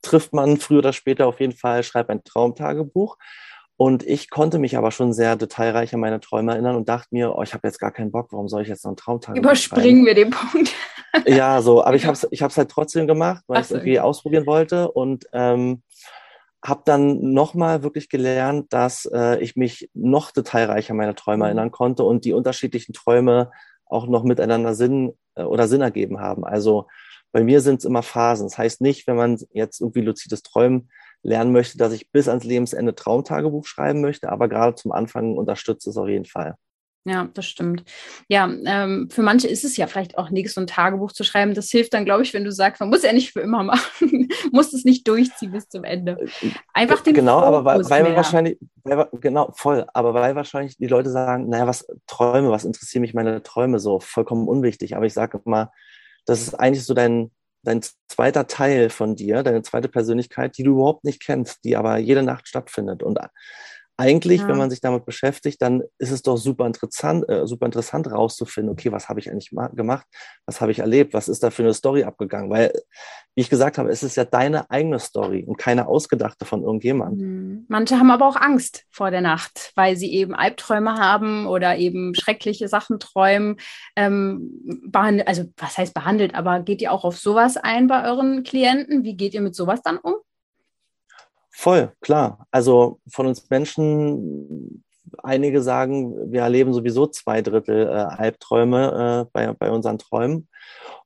trifft man früher oder später auf jeden Fall, schreibt ein Traumtagebuch. Und ich konnte mich aber schon sehr detailreich an meine Träume erinnern und dachte mir, oh, ich habe jetzt gar keinen Bock, warum soll ich jetzt noch einen Traumtag Überspringen wir den Punkt. ja, so, aber ich habe es ich hab's halt trotzdem gemacht, weil ich es irgendwie ausprobieren wollte und ähm, habe dann nochmal wirklich gelernt, dass äh, ich mich noch detailreicher an meine Träume mhm. erinnern konnte und die unterschiedlichen Träume auch noch miteinander Sinn äh, oder Sinn ergeben haben. Also bei mir sind es immer Phasen. Das heißt nicht, wenn man jetzt irgendwie luzides Träumen lernen möchte, dass ich bis ans Lebensende Traumtagebuch schreiben möchte, aber gerade zum Anfang unterstützt es auf jeden Fall. Ja, das stimmt. Ja, ähm, für manche ist es ja vielleicht auch nichts, so ein Tagebuch zu schreiben. Das hilft dann, glaube ich, wenn du sagst, man muss ja nicht für immer machen, muss es nicht durchziehen bis zum Ende. Einfach den Genau, Fokus aber weil, weil wahrscheinlich, weil, genau, voll, aber weil wahrscheinlich die Leute sagen, naja, was Träume, was interessieren mich meine Träume so, vollkommen unwichtig. Aber ich sage immer, das ist eigentlich so dein, dein zweiter Teil von dir, deine zweite Persönlichkeit, die du überhaupt nicht kennst, die aber jede Nacht stattfindet. Und eigentlich, ja. wenn man sich damit beschäftigt, dann ist es doch super interessant, äh, super interessant rauszufinden, okay, was habe ich eigentlich gemacht, was habe ich erlebt, was ist da für eine Story abgegangen? Weil, wie ich gesagt habe, es ist ja deine eigene Story und keine ausgedachte von irgendjemandem. Mhm. Manche haben aber auch Angst vor der Nacht, weil sie eben Albträume haben oder eben schreckliche Sachen träumen. Ähm, also, was heißt behandelt, aber geht ihr auch auf sowas ein bei euren Klienten? Wie geht ihr mit sowas dann um? Voll, klar. Also von uns Menschen, einige sagen, wir erleben sowieso zwei Drittel äh, Albträume äh, bei, bei unseren Träumen.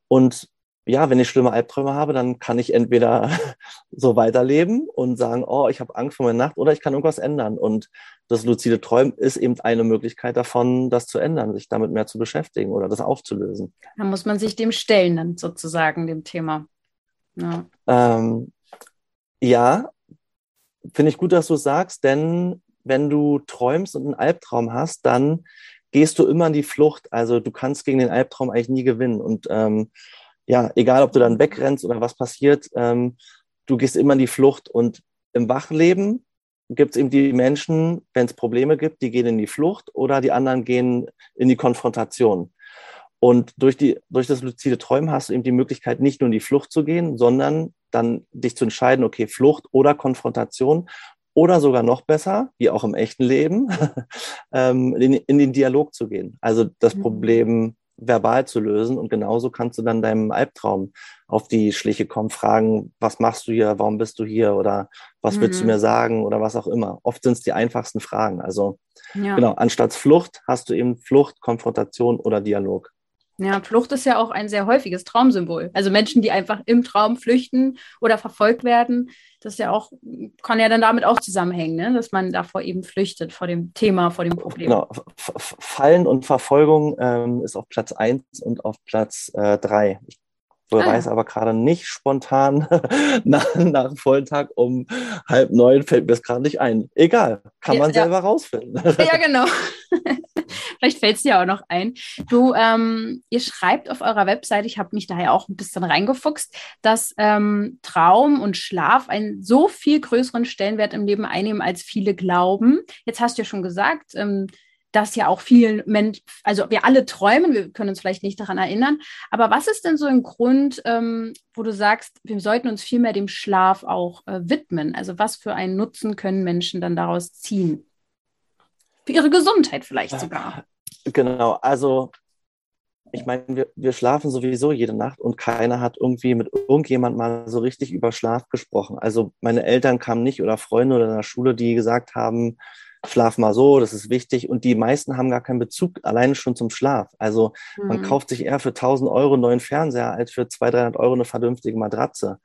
Und ja, wenn ich schlimme Albträume habe, dann kann ich entweder so weiterleben und sagen, oh, ich habe Angst vor meiner Nacht, oder ich kann irgendwas ändern. Und das luzide Träumen ist eben eine Möglichkeit davon, das zu ändern, sich damit mehr zu beschäftigen oder das aufzulösen. Da muss man sich dem stellen, dann sozusagen, dem Thema. Ja, ähm, ja finde ich gut, dass du es sagst, denn wenn du träumst und einen Albtraum hast, dann gehst du immer in die Flucht. Also du kannst gegen den Albtraum eigentlich nie gewinnen. Und ähm, ja, egal ob du dann wegrennst oder was passiert, ähm, du gehst immer in die Flucht. Und im Wachleben gibt es eben die Menschen, wenn es Probleme gibt, die gehen in die Flucht oder die anderen gehen in die Konfrontation. Und durch, die, durch das luzide Träumen hast du eben die Möglichkeit, nicht nur in die Flucht zu gehen, sondern dann dich zu entscheiden, okay, Flucht oder Konfrontation oder sogar noch besser, wie auch im echten Leben, ähm, in, in, den Dialog zu gehen. Also das mhm. Problem verbal zu lösen. Und genauso kannst du dann deinem Albtraum auf die Schliche kommen, fragen, was machst du hier, warum bist du hier oder was mhm. willst du mhm. mir sagen oder was auch immer. Oft sind es die einfachsten Fragen. Also ja. genau, anstatt Flucht hast du eben Flucht, Konfrontation oder Dialog. Ja, Flucht ist ja auch ein sehr häufiges Traumsymbol. Also Menschen, die einfach im Traum flüchten oder verfolgt werden, das ja auch, kann ja dann damit auch zusammenhängen, ne? dass man davor eben flüchtet, vor dem Thema, vor dem Problem. Genau. Fallen und Verfolgung ähm, ist auf Platz 1 und auf Platz 3. Äh, ah. Weiß aber gerade nicht spontan nach, nach dem vollen Tag um halb neun fällt mir das gerade nicht ein. Egal, kann man ja, selber rausfinden. Ja, genau. Vielleicht fällt es dir auch noch ein. Du, ähm, ihr schreibt auf eurer Webseite, ich habe mich daher auch ein bisschen reingefuchst, dass ähm, Traum und Schlaf einen so viel größeren Stellenwert im Leben einnehmen, als viele glauben. Jetzt hast du ja schon gesagt, ähm, dass ja auch vielen Menschen, also wir alle träumen, wir können uns vielleicht nicht daran erinnern, aber was ist denn so ein Grund, ähm, wo du sagst, wir sollten uns viel mehr dem Schlaf auch äh, widmen? Also was für einen Nutzen können Menschen dann daraus ziehen? Für ihre Gesundheit vielleicht sogar. Genau, also ich meine, wir, wir schlafen sowieso jede Nacht und keiner hat irgendwie mit irgendjemand mal so richtig über Schlaf gesprochen. Also meine Eltern kamen nicht oder Freunde oder in der Schule, die gesagt haben, schlaf mal so, das ist wichtig. Und die meisten haben gar keinen Bezug alleine schon zum Schlaf. Also mhm. man kauft sich eher für 1000 Euro einen neuen Fernseher als für 200, 300 Euro eine vernünftige Matratze.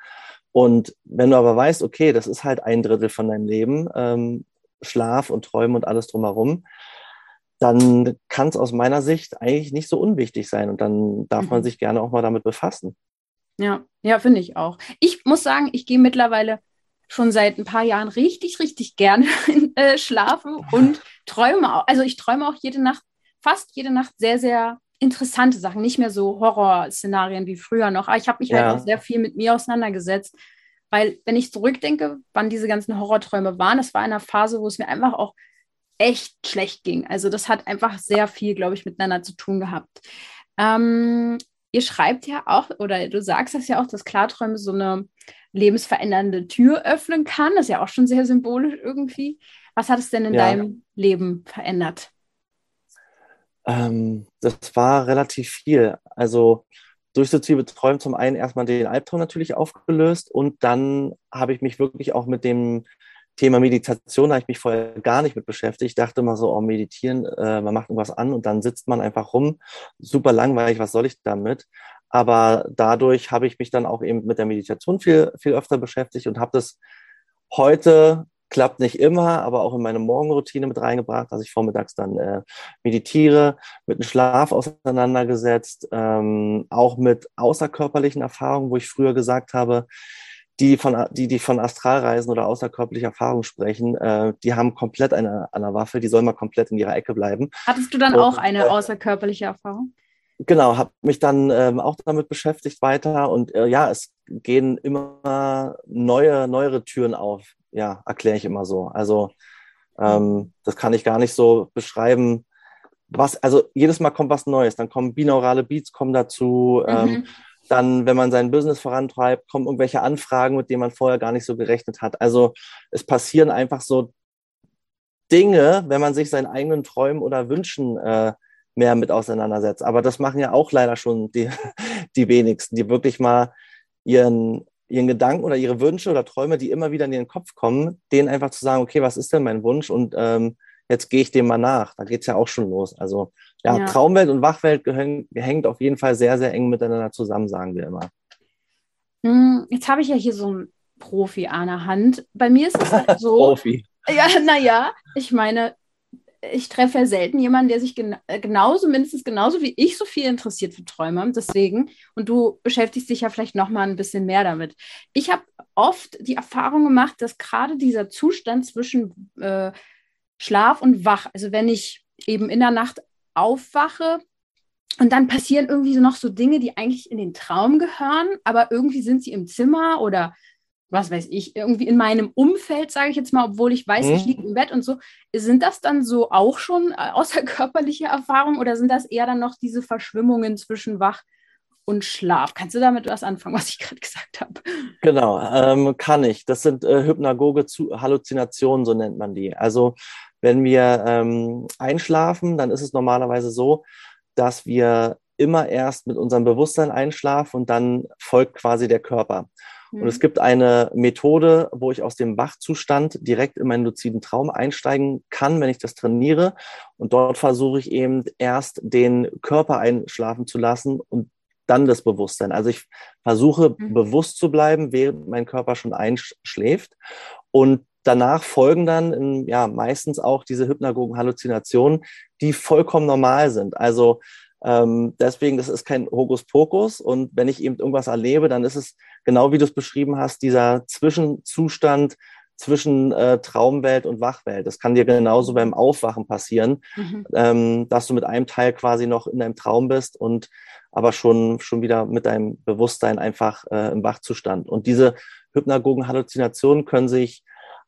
Und wenn du aber weißt, okay, das ist halt ein Drittel von deinem Leben, ähm, Schlaf und Träume und alles drumherum, dann kann es aus meiner Sicht eigentlich nicht so unwichtig sein. Und dann darf mhm. man sich gerne auch mal damit befassen. Ja, ja, finde ich auch. Ich muss sagen, ich gehe mittlerweile schon seit ein paar Jahren richtig, richtig gerne äh, schlafen und träume auch. Also ich träume auch jede Nacht, fast jede Nacht sehr, sehr interessante Sachen, nicht mehr so Horrorszenarien wie früher noch. Aber ich habe mich halt ja. halt auch sehr viel mit mir auseinandergesetzt, weil wenn ich zurückdenke, wann diese ganzen Horrorträume waren, das war in einer Phase, wo es mir einfach auch echt schlecht ging. Also das hat einfach sehr viel, glaube ich, miteinander zu tun gehabt. Ähm, ihr schreibt ja auch, oder du sagst das ja auch, dass Klarträume so eine lebensverändernde Tür öffnen kann. Das ist ja auch schon sehr symbolisch irgendwie. Was hat es denn in ja. deinem Leben verändert? Ähm, das war relativ viel. Also durch sukzessive Träumen zum einen erstmal den Albtraum natürlich aufgelöst und dann habe ich mich wirklich auch mit dem Thema Meditation, habe ich mich vorher gar nicht mit beschäftigt. Ich dachte immer so, oh, meditieren, äh, man macht irgendwas an und dann sitzt man einfach rum. Super langweilig, was soll ich damit? Aber dadurch habe ich mich dann auch eben mit der Meditation viel, viel öfter beschäftigt und habe das heute, klappt nicht immer, aber auch in meine Morgenroutine mit reingebracht, dass ich vormittags dann äh, meditiere, mit dem Schlaf auseinandergesetzt, ähm, auch mit außerkörperlichen Erfahrungen, wo ich früher gesagt habe, die von, die, die von Astralreisen oder außerkörperlicher Erfahrung sprechen, äh, die haben komplett eine, eine Waffe, die sollen mal komplett in ihrer Ecke bleiben. Hattest du dann und, auch eine äh, außerkörperliche Erfahrung? genau, habe mich dann ähm, auch damit beschäftigt weiter und äh, ja, es gehen immer neue, neuere Türen auf. Ja, erkläre ich immer so. Also ähm, das kann ich gar nicht so beschreiben. Was, also jedes Mal kommt was Neues. Dann kommen binaurale Beats kommen dazu. Ähm, mhm. Dann, wenn man sein Business vorantreibt, kommen irgendwelche Anfragen, mit denen man vorher gar nicht so gerechnet hat. Also es passieren einfach so Dinge, wenn man sich seinen eigenen Träumen oder Wünschen äh, mehr mit auseinandersetzt. Aber das machen ja auch leider schon die, die wenigsten, die wirklich mal ihren, ihren Gedanken oder ihre Wünsche oder Träume, die immer wieder in ihren Kopf kommen, denen einfach zu sagen, okay, was ist denn mein Wunsch und ähm, jetzt gehe ich dem mal nach. Da geht es ja auch schon los. Also ja, ja, Traumwelt und Wachwelt gehängt auf jeden Fall sehr, sehr eng miteinander zusammen, sagen wir immer. Hm, jetzt habe ich ja hier so einen Profi an der Hand. Bei mir ist es halt so. Profi. Ja, naja, ich meine, ich treffe ja selten jemanden, der sich gen genauso, mindestens genauso wie ich, so viel interessiert für Träume. Deswegen, und du beschäftigst dich ja vielleicht noch mal ein bisschen mehr damit. Ich habe oft die Erfahrung gemacht, dass gerade dieser Zustand zwischen äh, Schlaf und Wach, also wenn ich eben in der Nacht aufwache und dann passieren irgendwie so noch so Dinge, die eigentlich in den Traum gehören, aber irgendwie sind sie im Zimmer oder was weiß ich, irgendwie in meinem Umfeld, sage ich jetzt mal, obwohl ich weiß, mhm. ich liege im Bett und so. Sind das dann so auch schon äh, außerkörperliche Erfahrungen oder sind das eher dann noch diese Verschwimmungen zwischen Wach und Schlaf? Kannst du damit was anfangen, was ich gerade gesagt habe? Genau, ähm, kann ich. Das sind äh, hypnagoge Halluzinationen, so nennt man die. Also wenn wir ähm, einschlafen, dann ist es normalerweise so, dass wir immer erst mit unserem Bewusstsein einschlafen und dann folgt quasi der Körper. Und es mhm. gibt eine Methode, wo ich aus dem Wachzustand direkt in meinen luziden Traum einsteigen kann, wenn ich das trainiere. Und dort versuche ich eben erst den Körper einschlafen zu lassen und dann das Bewusstsein. Also ich versuche mhm. bewusst zu bleiben, während mein Körper schon einschläft. Und danach folgen dann ja meistens auch diese hypnagogen Halluzinationen, die vollkommen normal sind. Also Ähm, deswegen, das ist kein Hokuspokus. Und wenn ich eben irgendwas erlebe, dann ist es genau wie du es beschrieben hast, dieser Zwischenzustand zwischen äh, Traumwelt und Wachwelt. Das kann dir genauso beim Aufwachen passieren, mhm. ähm, dass du mit einem Teil quasi noch in deinem Traum bist und aber schon, schon wieder mit deinem Bewusstsein einfach äh, im Wachzustand. Und diese hypnagogen Halluzinationen können sich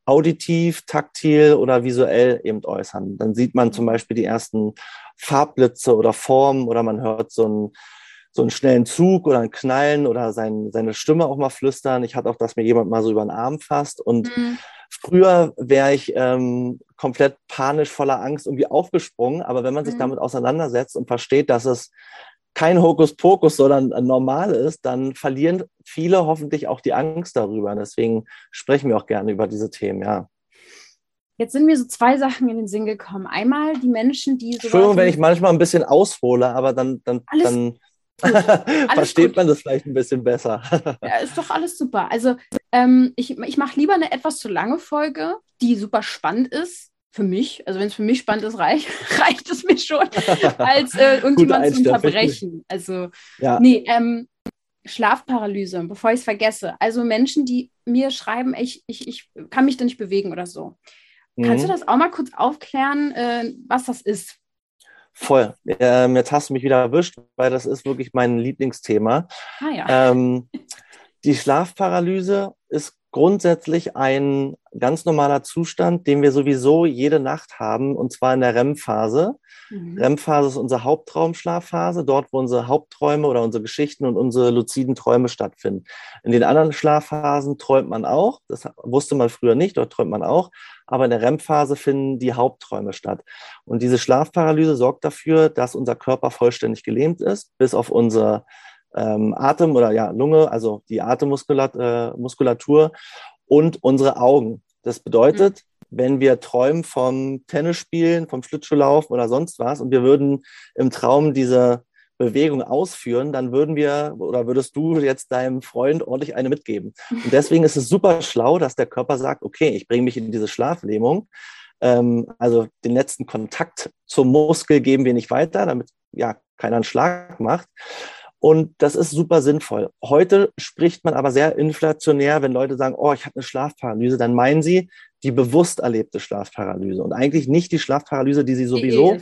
auditiv, taktil oder visuell eben äußern. Dann sieht man zum Beispiel die ersten Farbblitze oder Formen oder man hört so einen, so einen schnellen Zug oder ein Knallen oder sein, seine Stimme auch mal flüstern. Ich hatte auch, dass mir jemand mal so über den Arm fasst und mhm. Früher wäre ich ähm, komplett panisch, voller Angst irgendwie aufgesprungen. Aber wenn man sich mhm. damit auseinandersetzt und versteht, dass es kein Hokuspokus, sondern normal ist, dann verlieren viele hoffentlich auch die Angst darüber. Deswegen sprechen wir auch gerne über diese Themen, ja. Jetzt sind mir so zwei Sachen in den Sinn gekommen. Einmal die Menschen, die so. Entschuldigung, wenn ich manchmal ein bisschen aushole, aber dann, dann, dann versteht gut. man das vielleicht ein bisschen besser. ja, ist doch alles super. Also ähm, ich, ich mache lieber eine etwas zu lange Folge, die super spannend ist, für mich, also wenn es für mich spannend ist, reich, reicht es mir schon, als äh, irgendjemand zu unterbrechen. Also, ja. nee, ähm, Schlafparalyse, bevor ich es vergesse. Also Menschen, die mir schreiben, ich, ich, ich kann mich da nicht bewegen oder so. Mhm. Kannst du mhm. das auch mal kurz aufklären, äh, was das ist? Voll. Ähm, jetzt hast du mich wieder erwischt, weil das ist wirklich mein Lieblingsthema. Ah, ja. ähm, die Schlafparalyse ist grundsätzlich ein ganz normaler Zustand, den wir sowieso jede Nacht haben, und zwar in der REM-Phase. Mhm. REM-Phase ist unsere Haupttraumschlafphase, dort, wo unsere Hauptträume oder unsere Geschichten und unsere luziden Träume stattfinden. In den anderen Schlafphasen träumt man auch, das wusste man früher nicht, dort träumt man auch, aber in der REM-Phase finden die Hauptträume statt. Und diese Schlafparalyse sorgt dafür, dass unser Körper vollständig gelähmt ist, bis auf unsere ähm, Atem oder ja, Lunge, also die Atemmuskulatur äh, und unsere Augen. Das bedeutet, mhm. wenn wir träumen vom Tennisspielen, vom Schlittschuhlaufen oder sonst was und wir würden im Traum diese Bewegung ausführen, dann würden wir oder würdest du jetzt deinem Freund ordentlich eine mitgeben. Und deswegen ist es super schlau, dass der Körper sagt, okay, ich bringe mich in diese Schlaflähmung. Ähm, also den letzten Kontakt zum Muskel geben wir nicht weiter, damit ja keiner einen Schlag macht. Und das ist super sinnvoll. Heute spricht man aber sehr inflationär, wenn Leute sagen, oh, ich habe eine Schlafparalyse, dann meinen sie die bewusst erlebte Schlafparalyse und eigentlich nicht die Schlafparalyse, die sie sowieso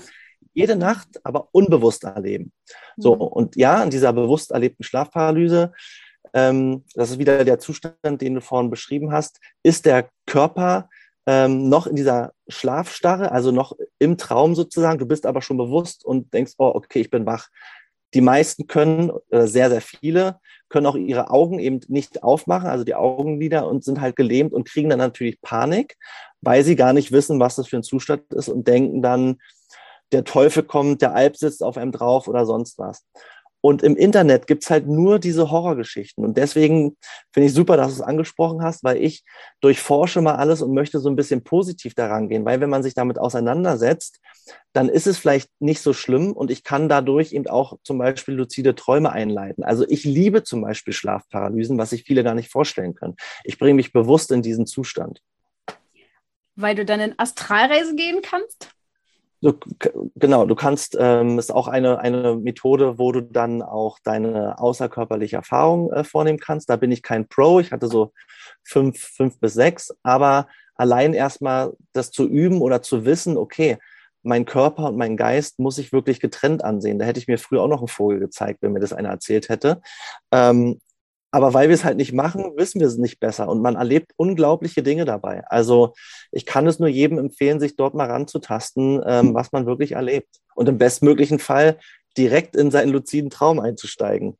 jede Nacht, aber unbewusst erleben. So, mhm. und ja, in dieser bewusst erlebten Schlafparalyse, ähm, das ist wieder der Zustand, den du vorhin beschrieben hast, ist der Körper ähm, noch in dieser Schlafstarre, also noch im Traum sozusagen. Du bist aber schon bewusst und denkst, oh, okay, ich bin wach. Die meisten können, äh, sehr, sehr viele, können auch ihre Augen eben nicht aufmachen, also die Augenlider und sind halt gelähmt und kriegen dann natürlich Panik, weil sie gar nicht wissen, was das für ein Zustand ist und denken dann, der Teufel kommt, der Alp sitzt auf einem drauf oder sonst was. Und im Internet gibt's halt nur diese Horrorgeschichten. Und deswegen finde ich super, dass du es angesprochen hast, weil ich durchforsche mal alles und möchte so ein bisschen positiv daran gehen. Weil wenn man sich damit auseinandersetzt, dann ist es vielleicht nicht so schlimm und ich kann dadurch eben auch zum Beispiel luzide Träume einleiten. Also ich liebe zum Beispiel Schlafparalysen, was sich viele gar nicht vorstellen können. Ich bringe mich bewusst in diesen Zustand. Weil du dann in Astralreise gehen kannst? Du, genau, du kannst, ähm, ist auch eine, eine Methode, wo du dann auch deine außerkörperliche Erfahrung äh, vornehmen kannst. Da bin ich kein Pro, ich hatte so fünf, fünf bis sechs, aber allein erstmal das zu üben oder zu wissen, okay, mein Körper und mein Geist muss ich wirklich getrennt ansehen. Da hätte ich mir früher auch noch einen Vogel gezeigt, wenn mir das einer erzählt hätte. Ähm, aber weil wir es halt nicht machen, wissen wir es nicht besser. Und man erlebt unglaubliche Dinge dabei. Also ich kann es nur jedem empfehlen, sich dort mal ranzutasten, ähm, was man wirklich erlebt. Und im bestmöglichen Fall direkt in seinen luziden Traum einzusteigen.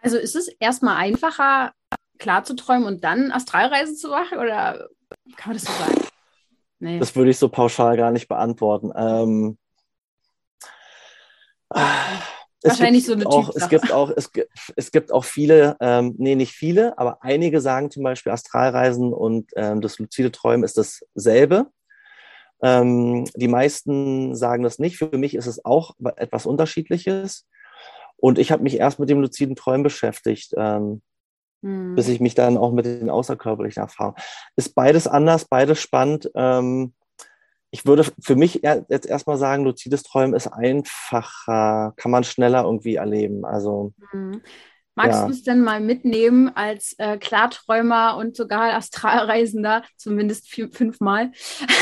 Also ist es erstmal einfacher, klar zu träumen und dann Astralreisen zu machen? Oder kann man das so sagen? Nee. Das würde ich so pauschal gar nicht beantworten. Ähm, Wahrscheinlich so eine auch, Es gibt auch, es gibt, es gibt auch viele, ähm, nee, nicht viele, aber einige sagen zum Beispiel Astralreisen und ähm, das luzide Träumen ist dasselbe. Ähm, die meisten sagen das nicht. Für mich ist es auch etwas Unterschiedliches. Und ich habe mich erst mit dem luziden Träumen beschäftigt, ähm, hm. bis ich mich dann auch mit den außerkörperlichen Erfahrungen. Ist beides anders, beides spannend. Ähm, ich würde für mich jetzt erstmal sagen, luzides Träumen ist einfacher, kann man schneller irgendwie erleben. Also. Mhm. Magst ja. du es denn mal mitnehmen als äh, Klarträumer und sogar Astralreisender, zumindest fünfmal,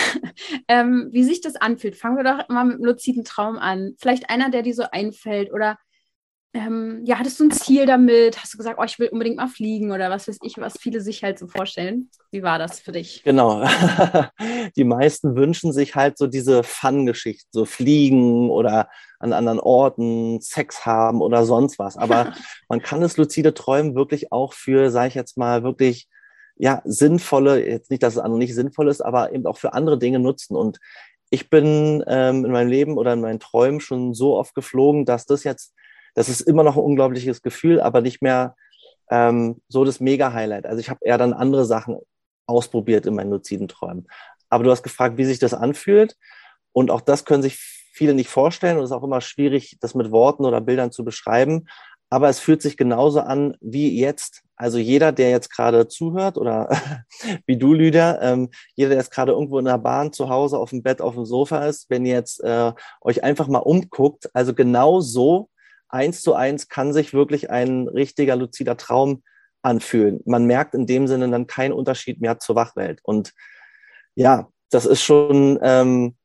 ähm, wie sich das anfühlt? Fangen wir doch mal mit einem luziden Traum an. Vielleicht einer, der dir so einfällt oder ähm, ja, hattest du ein Ziel damit? Hast du gesagt, oh, ich will unbedingt mal fliegen oder was weiß ich, was viele sich halt so vorstellen? Wie war das für dich? Genau. Die meisten wünschen sich halt so diese Fun-Geschichten, so fliegen oder an anderen Orten Sex haben oder sonst was. Aber man kann das luzide Träumen wirklich auch für, sage ich jetzt mal, wirklich ja, sinnvolle, jetzt nicht, dass es andere nicht sinnvoll ist, aber eben auch für andere Dinge nutzen. Und ich bin ähm, in meinem Leben oder in meinen Träumen schon so oft geflogen, dass das jetzt das ist immer noch ein unglaubliches Gefühl, aber nicht mehr ähm, so das Mega-Highlight. Also ich habe eher dann andere Sachen ausprobiert in meinen luziden Träumen. Aber du hast gefragt, wie sich das anfühlt. Und auch das können sich viele nicht vorstellen und es ist auch immer schwierig, das mit Worten oder Bildern zu beschreiben. Aber es fühlt sich genauso an wie jetzt. Also jeder, der jetzt gerade zuhört oder wie du, Lydia, ähm, jeder, der jetzt gerade irgendwo in der Bahn, zu Hause, auf dem Bett, auf dem Sofa ist, wenn ihr jetzt äh, euch einfach mal umguckt, also genau so eins zu eins kann sich wirklich ein richtiger luzider Traum anfühlen. Man merkt in dem Sinne dann keinen Unterschied mehr zur Wachwelt. Und ja, das ist schon ähm,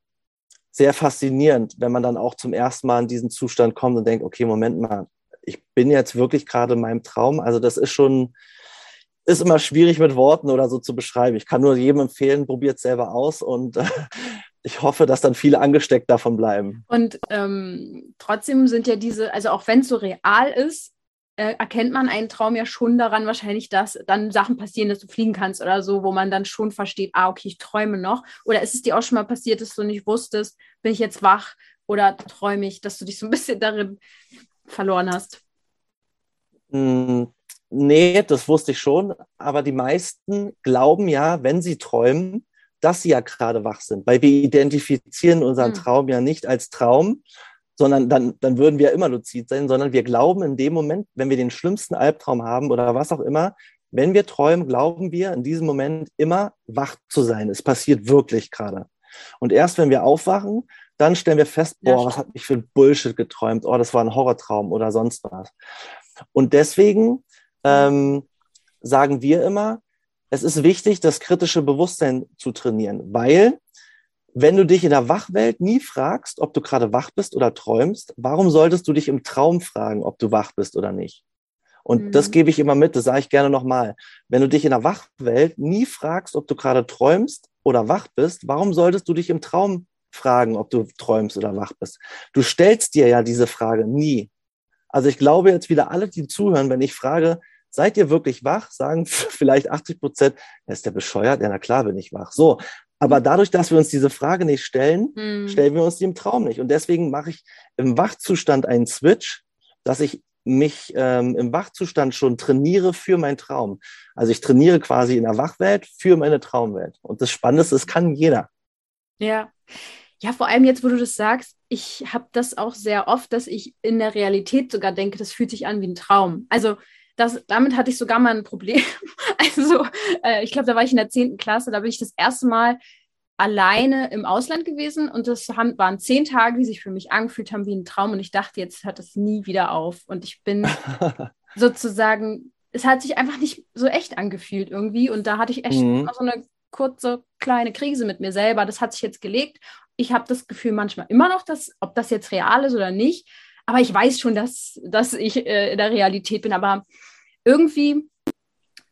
sehr faszinierend, wenn man dann auch zum ersten Mal in diesen Zustand kommt und denkt, okay, Moment mal, ich bin jetzt wirklich gerade in meinem Traum. Also das ist schon, ist immer schwierig mit Worten oder so zu beschreiben. Ich kann nur jedem empfehlen, probiert es selber aus und äh, ich hoffe, dass dann viele angesteckt davon bleiben. Und ähm, trotzdem sind ja diese, also auch wenn es so real ist, äh, erkennt man einen Traum ja schon daran wahrscheinlich, dass dann Sachen passieren, dass du fliegen kannst oder so, wo man dann schon versteht, ah, okay, ich träume noch. Oder ist es dir auch schon mal passiert, dass du nicht wusstest, bin ich jetzt wach oder träume ich, dass du dich so ein bisschen darin verloren hast? Mm, nee, das wusste ich schon. Aber die meisten glauben ja, wenn sie träumen, dass sie ja gerade wach sind, weil wir identifizieren unseren mhm. Traum ja nicht als Traum, sondern dann, dann würden wir immer luzid sein, sondern wir glauben in dem Moment, wenn wir den schlimmsten Albtraum haben oder was auch immer, wenn wir träumen, glauben wir in diesem Moment immer wach zu sein. Es passiert wirklich gerade. Und erst wenn wir aufwachen, dann stellen wir fest, boah, was hat mich für ein Bullshit geträumt? Oh, das war ein Horrortraum oder sonst was. Und deswegen ähm, sagen wir immer, es ist wichtig, das kritische Bewusstsein zu trainieren, weil wenn du dich in der Wachwelt nie fragst, ob du gerade wach bist oder träumst, warum solltest du dich im Traum fragen, ob du wach bist oder nicht? Und mhm. das gebe ich immer mit, das sage ich gerne nochmal. Wenn du dich in der Wachwelt nie fragst, ob du gerade träumst oder wach bist, warum solltest du dich im Traum fragen, ob du träumst oder wach bist? Du stellst dir ja diese Frage nie. Also ich glaube jetzt wieder alle, die zuhören, wenn ich frage, Seid ihr wirklich wach? Sagen vielleicht 80 Prozent, ist der bescheuert? Ja, na klar bin ich wach. So. Aber dadurch, dass wir uns diese Frage nicht stellen, mhm. stellen wir uns die im Traum nicht. Und deswegen mache ich im Wachzustand einen Switch, dass ich mich ähm, im Wachzustand schon trainiere für meinen Traum. Also ich trainiere quasi in der Wachwelt für meine Traumwelt. Und das Spannende ist, es kann jeder. Ja. Ja, vor allem jetzt, wo du das sagst, ich habe das auch sehr oft, dass ich in der Realität sogar denke, das fühlt sich an wie ein Traum. Also das, damit hatte ich sogar mal ein Problem. Also, äh, ich glaube, da war ich in der 10. Klasse, da bin ich das erste Mal alleine im Ausland gewesen und das haben, waren zehn Tage, die sich für mich angefühlt haben wie ein Traum und ich dachte, jetzt hört das nie wieder auf und ich bin sozusagen, es hat sich einfach nicht so echt angefühlt irgendwie und da hatte ich echt mhm. so eine kurze kleine Krise mit mir selber. Das hat sich jetzt gelegt. Ich habe das Gefühl manchmal immer noch, dass, ob das jetzt real ist oder nicht, aber ich weiß schon, dass, dass ich äh, in der Realität bin. Aber irgendwie,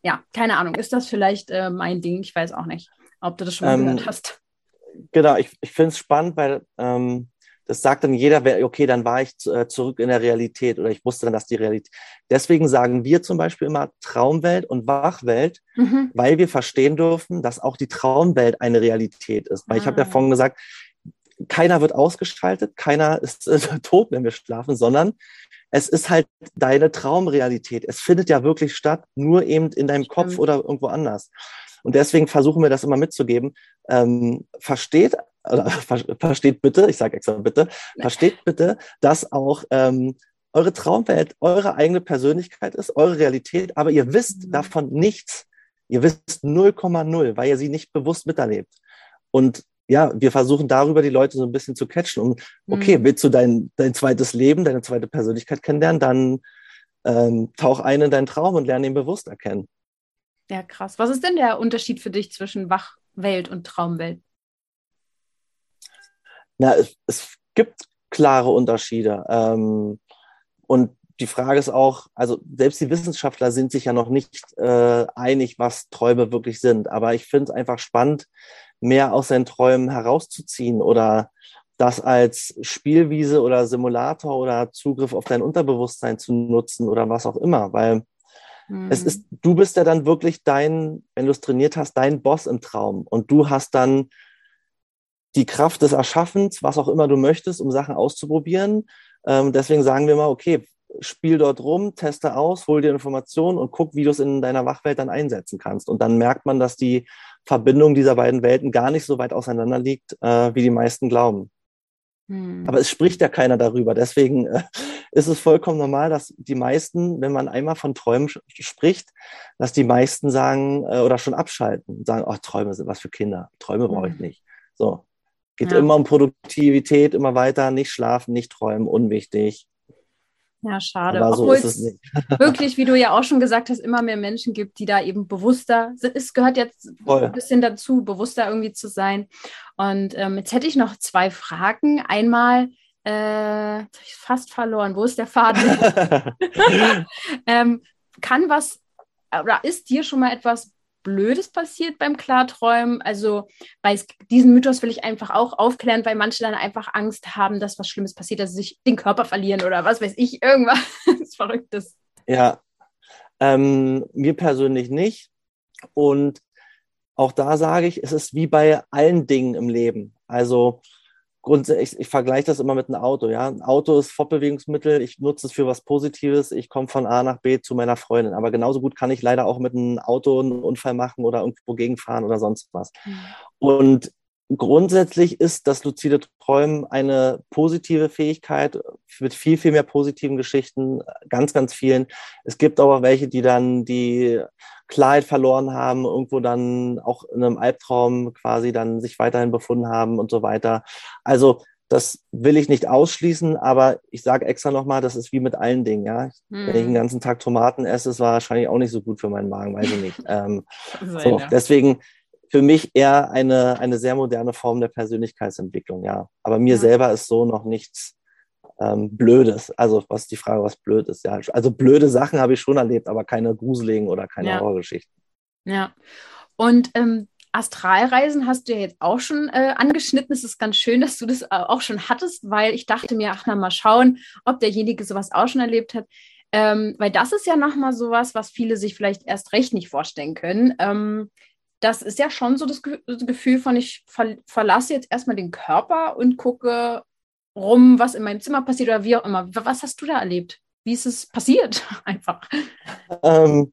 ja, keine Ahnung, ist das vielleicht äh, mein Ding? Ich weiß auch nicht, ob du das schon mal ähm, gehört hast. Genau, ich, ich finde es spannend, weil ähm, das sagt dann jeder, okay, dann war ich äh, zurück in der Realität oder ich wusste dann, dass die Realität. Deswegen sagen wir zum Beispiel immer Traumwelt und Wachwelt, mhm. weil wir verstehen dürfen, dass auch die Traumwelt eine Realität ist. Weil ah. ich habe ja vorhin gesagt, keiner wird ausgeschaltet, keiner ist äh, tot, wenn wir schlafen, sondern es ist halt deine Traumrealität. Es findet ja wirklich statt, nur eben in deinem Kopf oder irgendwo anders. Und deswegen versuchen wir das immer mitzugeben. Ähm, versteht, oder, versteht bitte, ich sage extra bitte, versteht bitte, dass auch ähm, eure Traumwelt eure eigene Persönlichkeit ist, eure Realität, aber ihr wisst mhm. davon nichts. Ihr wisst 0,0, weil ihr sie nicht bewusst miterlebt. Und ja, wir versuchen darüber die Leute so ein bisschen zu catchen. Um, okay, mhm. willst du dein, dein zweites Leben, deine zweite Persönlichkeit kennenlernen, dann ähm, tauch ein in deinen Traum und lerne ihn bewusst erkennen. Ja, krass. Was ist denn der Unterschied für dich zwischen Wachwelt und Traumwelt? Na, es, es gibt klare Unterschiede. Ähm, und die Frage ist auch, also selbst die Wissenschaftler sind sich ja noch nicht äh, einig, was Träume wirklich sind. Aber ich finde es einfach spannend, mehr aus seinen Träumen herauszuziehen oder das als Spielwiese oder Simulator oder Zugriff auf dein Unterbewusstsein zu nutzen oder was auch immer, weil mhm. es ist, du bist ja dann wirklich dein, wenn du es trainiert hast, dein Boss im Traum und du hast dann die Kraft des Erschaffens, was auch immer du möchtest, um Sachen auszuprobieren. Ähm, deswegen sagen wir mal, okay, spiel dort rum, teste aus, hol dir Informationen und guck, wie du es in deiner Wachwelt dann einsetzen kannst. Und dann merkt man, dass die Verbindung dieser beiden Welten gar nicht so weit auseinander liegt, äh, wie die meisten glauben. Hm. Aber es spricht ja keiner darüber. Deswegen äh, ist es vollkommen normal, dass die meisten, wenn man einmal von Träumen spricht, dass die meisten sagen äh, oder schon abschalten und sagen, oh, Träume sind was für Kinder. Träume brauche ich hm. nicht. So. Geht ja. immer um Produktivität, immer weiter, nicht schlafen, nicht träumen, unwichtig. Ja, schade. Aber Obwohl so es, wirklich, wie du ja auch schon gesagt hast, immer mehr Menschen gibt, die da eben bewusster sind. Es gehört jetzt Voll. ein bisschen dazu, bewusster irgendwie zu sein. Und ähm, jetzt hätte ich noch zwei Fragen. Einmal, äh, fast verloren. Wo ist der Faden? ähm, kann was oder ist dir schon mal etwas Blödes passiert beim Klarträumen. Also bei diesen Mythos will ich einfach auch aufklären, weil manche dann einfach Angst haben, dass was Schlimmes passiert, dass sie sich den Körper verlieren oder was weiß ich, irgendwas Verrücktes. Ja, ähm, mir persönlich nicht. Und auch da sage ich, es ist wie bei allen Dingen im Leben. Also grundsätzlich, ich, ich vergleiche das immer mit einem Auto. Ja, ein Auto ist Fortbewegungsmittel. Ich nutze es für was Positives. Ich komme von A nach B zu meiner Freundin. Aber genauso gut kann ich leider auch mit einem Auto einen Unfall machen oder irgendwo gegenfahren oder sonst was. Mhm. Und grundsätzlich ist das luzide Träumen eine positive Fähigkeit mit viel, viel mehr positiven Geschichten, ganz, ganz vielen. Es gibt aber welche, die dann die Klarheit verloren haben, irgendwo dann auch in einem Albtraum quasi dann sich weiterhin befunden haben und so weiter. Also das will ich nicht ausschließen, aber ich sage extra nochmal, das ist wie mit allen Dingen, ja. Hm. Wenn ich den hm. ganzen Tag Tomaten esse, ist wahrscheinlich auch nicht so gut für meinen Magen, weiß ich nicht. ähm, so, deswegen für mich eher eine, eine sehr moderne Form der Persönlichkeitsentwicklung, ja. Aber mir ja. selber ist so noch nichts ähm, Blödes. Also was die Frage, was blöd ist? Ja, also blöde Sachen habe ich schon erlebt, aber keine gruseligen oder keine ja. Horrorgeschichten. Ja. Und ähm, Astralreisen hast du ja jetzt auch schon äh, angeschnitten. Es ist ganz schön, dass du das äh, auch schon hattest, weil ich dachte mir, ach na mal schauen, ob derjenige sowas auch schon erlebt hat. Ähm, weil das ist ja nochmal sowas, was viele sich vielleicht erst recht nicht vorstellen können. Ähm, das ist ja schon so das Gefühl von, ich ver verlasse jetzt erstmal den Körper und gucke rum, was in meinem Zimmer passiert oder wie auch immer. Was hast du da erlebt? Wie ist es passiert? Einfach. Ähm,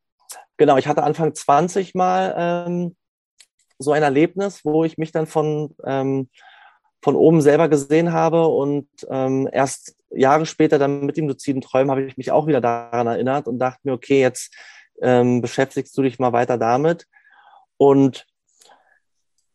genau, ich hatte Anfang 20 mal ähm, so ein Erlebnis, wo ich mich dann von, ähm, von oben selber gesehen habe und ähm, erst Jahre später dann mit dem luziden Träumen habe ich mich auch wieder daran erinnert und dachte mir, okay, jetzt ähm, beschäftigst du dich mal weiter damit. Und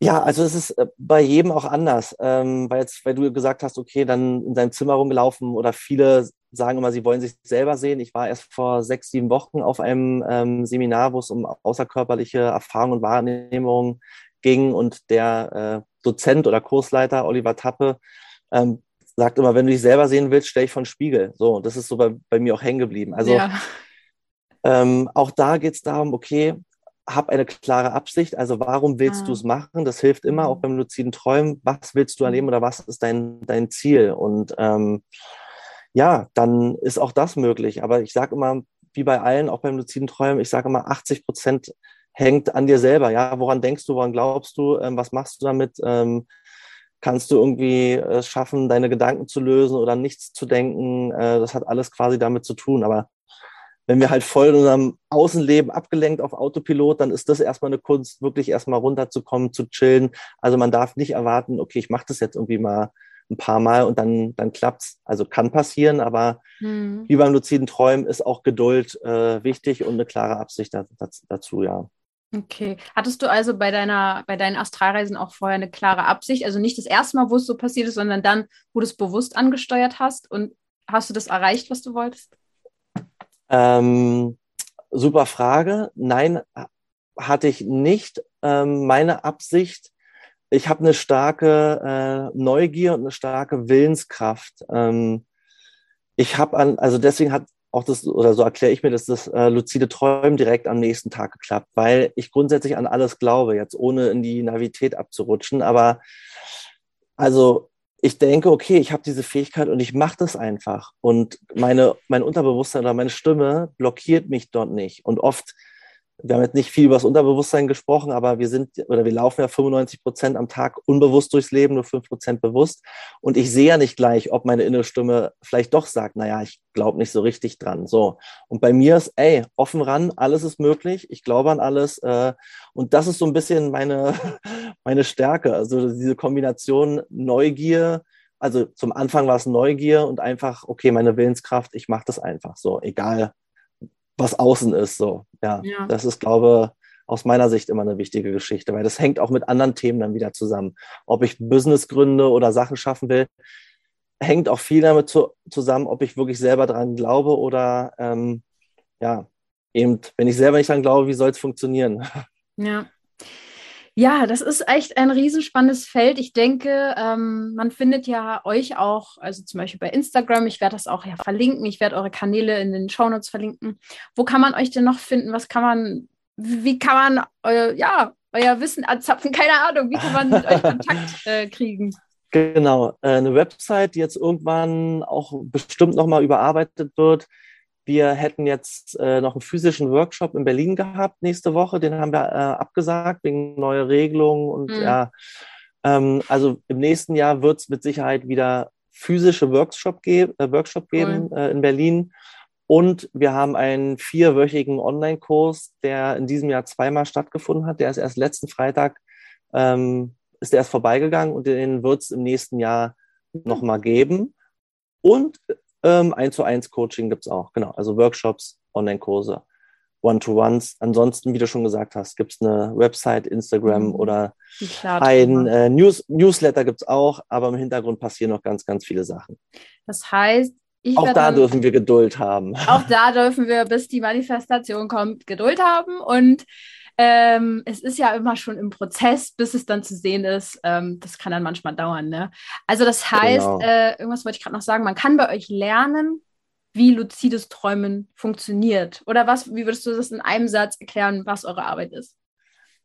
ja, also es ist äh, bei jedem auch anders, ähm, weil jetzt, weil du gesagt hast, okay, dann in deinem Zimmer rumgelaufen oder viele sagen immer, sie wollen sich selber sehen. Ich war erst vor sechs, sieben Wochen auf einem ähm, Seminar, wo es um außerkörperliche Erfahrung und Wahrnehmung ging und der äh, Dozent oder Kursleiter Oliver Tappe ähm, sagt immer, wenn du dich selber sehen willst, stell dich von Spiegel. So, das ist so bei, bei mir auch hängen geblieben. Also ja. ähm, auch da geht es darum, okay, hab eine klare Absicht. Also warum willst ah. du es machen? Das hilft immer, auch mhm. beim luziden Träumen. Was willst du erleben mhm. oder was ist dein, dein Ziel? Und ähm, ja, dann ist auch das möglich. Aber ich sage immer, wie bei allen, auch beim luziden Träumen, ich sage immer, 80 Prozent hängt an dir selber. Ja, woran denkst du, woran glaubst du, ähm, was machst du damit? Ähm, kannst du irgendwie äh, schaffen, deine Gedanken zu lösen oder nichts zu denken? Äh, das hat alles quasi damit zu tun. Aber wenn wir halt voll in unserem Außenleben abgelenkt auf Autopilot, dann ist das erstmal eine Kunst, wirklich erstmal runterzukommen, zu chillen. Also man darf nicht erwarten, okay, ich mache das jetzt irgendwie mal ein paar Mal und dann, dann klappt's. Also kann passieren, aber hm. wie beim luziden Träumen ist auch Geduld äh, wichtig und eine klare Absicht dazu, ja. Okay. Hattest du also bei deiner, bei deinen Astralreisen auch vorher eine klare Absicht? Also nicht das erste Mal, wo es so passiert ist, sondern dann, wo du es bewusst angesteuert hast und hast du das erreicht, was du wolltest? Ähm, super Frage. Nein, hatte ich nicht. Ähm, meine Absicht, ich habe eine starke äh, Neugier und eine starke Willenskraft. Ähm, ich habe an, also deswegen hat auch das, oder so erkläre ich mir, dass das äh, luzide Träumen direkt am nächsten Tag geklappt, weil ich grundsätzlich an alles glaube, jetzt ohne in die Navität abzurutschen. Aber also ich denke, okay, ich habe diese Fähigkeit und ich mache das einfach. Und meine, mein Unterbewusstsein oder meine Stimme blockiert mich dort nicht. Und oft wir haben jetzt nicht viel über das Unterbewusstsein gesprochen, aber wir sind oder wir laufen ja 95 Prozent am Tag unbewusst durchs Leben, nur fünf Prozent bewusst. Und ich sehe ja nicht gleich, ob meine innere Stimme vielleicht doch sagt, naja, ich glaube nicht so richtig dran. So. Und bei mir ist, ey, offen ran, alles ist möglich, ich glaube an alles. Äh, und das ist so ein bisschen meine, meine Stärke. Also diese Kombination Neugier, also zum Anfang war es Neugier und einfach, okay, meine Willenskraft, ich mache das einfach so, egal was außen ist. So, ja, ja. das ist, glaube aus meiner Sicht immer eine wichtige Geschichte, weil das hängt auch mit anderen Themen dann wieder zusammen. Ob ich Business gründe oder Sachen schaffen will, hängt auch viel damit zu, zusammen, ob ich wirklich selber dran glaube oder ähm, ja, eben, wenn ich selber nicht dran glaube, wie soll es funktionieren? Ja. Ja, das ist echt ein riesenspannendes Feld. Ich denke, ähm, man findet ja euch auch, also zum Beispiel bei Instagram, ich werde das auch ja verlinken, ich werde eure Kanäle in den Shownotes verlinken. Wo kann man euch denn noch finden? Was kann man, wie kann man euer, ja, euer Wissen anzapfen? Keine Ahnung, wie kann man mit euch Kontakt äh, kriegen? Genau, äh, eine Website, die jetzt irgendwann auch bestimmt nochmal überarbeitet wird, wir hätten jetzt äh, noch einen physischen Workshop in Berlin gehabt nächste Woche. Den haben wir äh, abgesagt wegen neuer Regelungen. Und mhm. ja, ähm, also im nächsten Jahr wird es mit Sicherheit wieder physische Workshop, ge äh, Workshop geben cool. Äh, in Berlin. Und wir haben einen vierwöchigen Online-Kurs, der in diesem Jahr zweimal stattgefunden hat. Der ist erst letzten Freitag, ähm, ist der erst vorbeigegangen und den wird es im nächsten Jahr nochmal geben. Und ähm, 1 zu 1 Coaching gibt es auch, genau. Also Workshops, Online-Kurse, One-to-Ones. Ansonsten, wie du schon gesagt hast, gibt es eine Website, Instagram mhm. oder ein äh, News Newsletter gibt es auch, aber im Hintergrund passieren noch ganz, ganz viele Sachen. Das heißt, auch da dürfen wir Geduld haben. Auch da dürfen wir, bis die Manifestation kommt, Geduld haben und ähm, es ist ja immer schon im Prozess, bis es dann zu sehen ist. Ähm, das kann dann manchmal dauern. Ne? Also das heißt, genau. äh, irgendwas wollte ich gerade noch sagen, man kann bei euch lernen, wie luzides Träumen funktioniert. Oder was, wie würdest du das in einem Satz erklären, was eure Arbeit ist?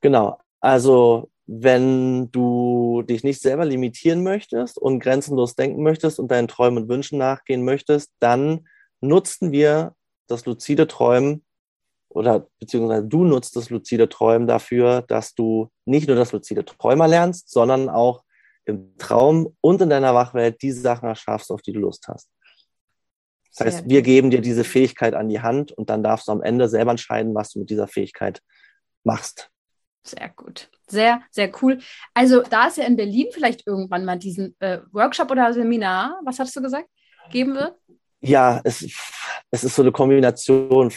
Genau. Also wenn du dich nicht selber limitieren möchtest und grenzenlos denken möchtest und deinen Träumen und Wünschen nachgehen möchtest, dann nutzen wir das luzide Träumen oder beziehungsweise du nutzt das luzide Träumen dafür, dass du nicht nur das luzide Träumer lernst, sondern auch im Traum und in deiner Wachwelt die Sachen erschaffst, auf die du Lust hast. Das heißt, wir geben dir diese Fähigkeit an die Hand und dann darfst du am Ende selber entscheiden, was du mit dieser Fähigkeit machst. Sehr gut. Sehr, sehr cool. Also, da es ja in Berlin vielleicht irgendwann mal diesen äh, Workshop oder Seminar, was hast du gesagt, geben wird? Ja, es, es ist so eine Kombination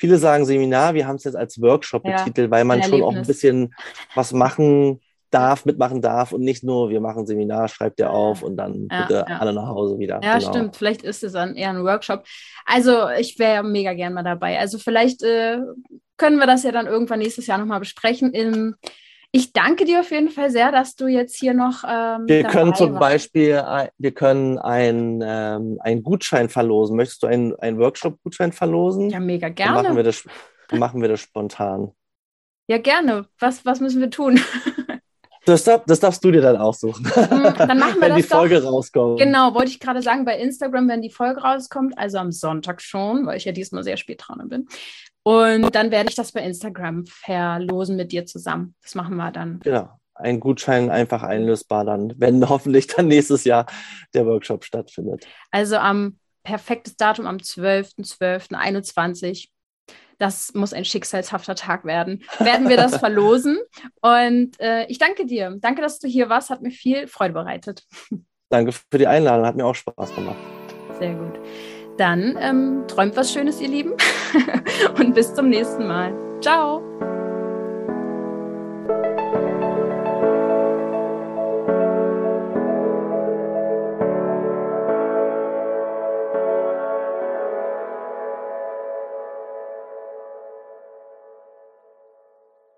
Viele sagen Seminar, wir haben es jetzt als Workshop ja, betitelt, weil man schon auch ein bisschen was machen darf, mitmachen darf und nicht nur, wir machen Seminar, schreibt ihr auf und dann ja, bitte ja. alle nach Hause wieder. Ja, genau. stimmt. Vielleicht ist es dann eher ein Workshop. Also ich wäre mega gern mal dabei. Also vielleicht äh, können wir das ja dann irgendwann nächstes Jahr nochmal besprechen. Im ich danke dir auf jeden Fall sehr, dass du jetzt hier noch. Ähm, wir können zum warst. Beispiel, wir können einen, ähm, einen Gutschein verlosen. Möchtest du einen, einen Workshop-Gutschein verlosen? Ja, mega gerne. Dann machen wir das, machen wir das spontan. Ja, gerne. Was, was müssen wir tun? Das, das, darfst du dir dann aussuchen. Mhm, dann machen wir wenn das die Folge doch. rauskommt. Genau, wollte ich gerade sagen, bei Instagram, wenn die Folge rauskommt, also am Sonntag schon, weil ich ja diesmal sehr spät dran bin. Und dann werde ich das bei Instagram verlosen mit dir zusammen. Das machen wir dann. Genau. Ein Gutschein einfach einlösbar dann, wenn hoffentlich dann nächstes Jahr der Workshop stattfindet. Also am perfektes Datum am 12.12.21. Das muss ein schicksalshafter Tag werden. Werden wir das verlosen. Und äh, ich danke dir. Danke, dass du hier warst. Hat mir viel Freude bereitet. Danke für die Einladung. Hat mir auch Spaß gemacht. Sehr gut. Dann ähm, träumt was Schönes, ihr Lieben. Und bis zum nächsten Mal. Ciao.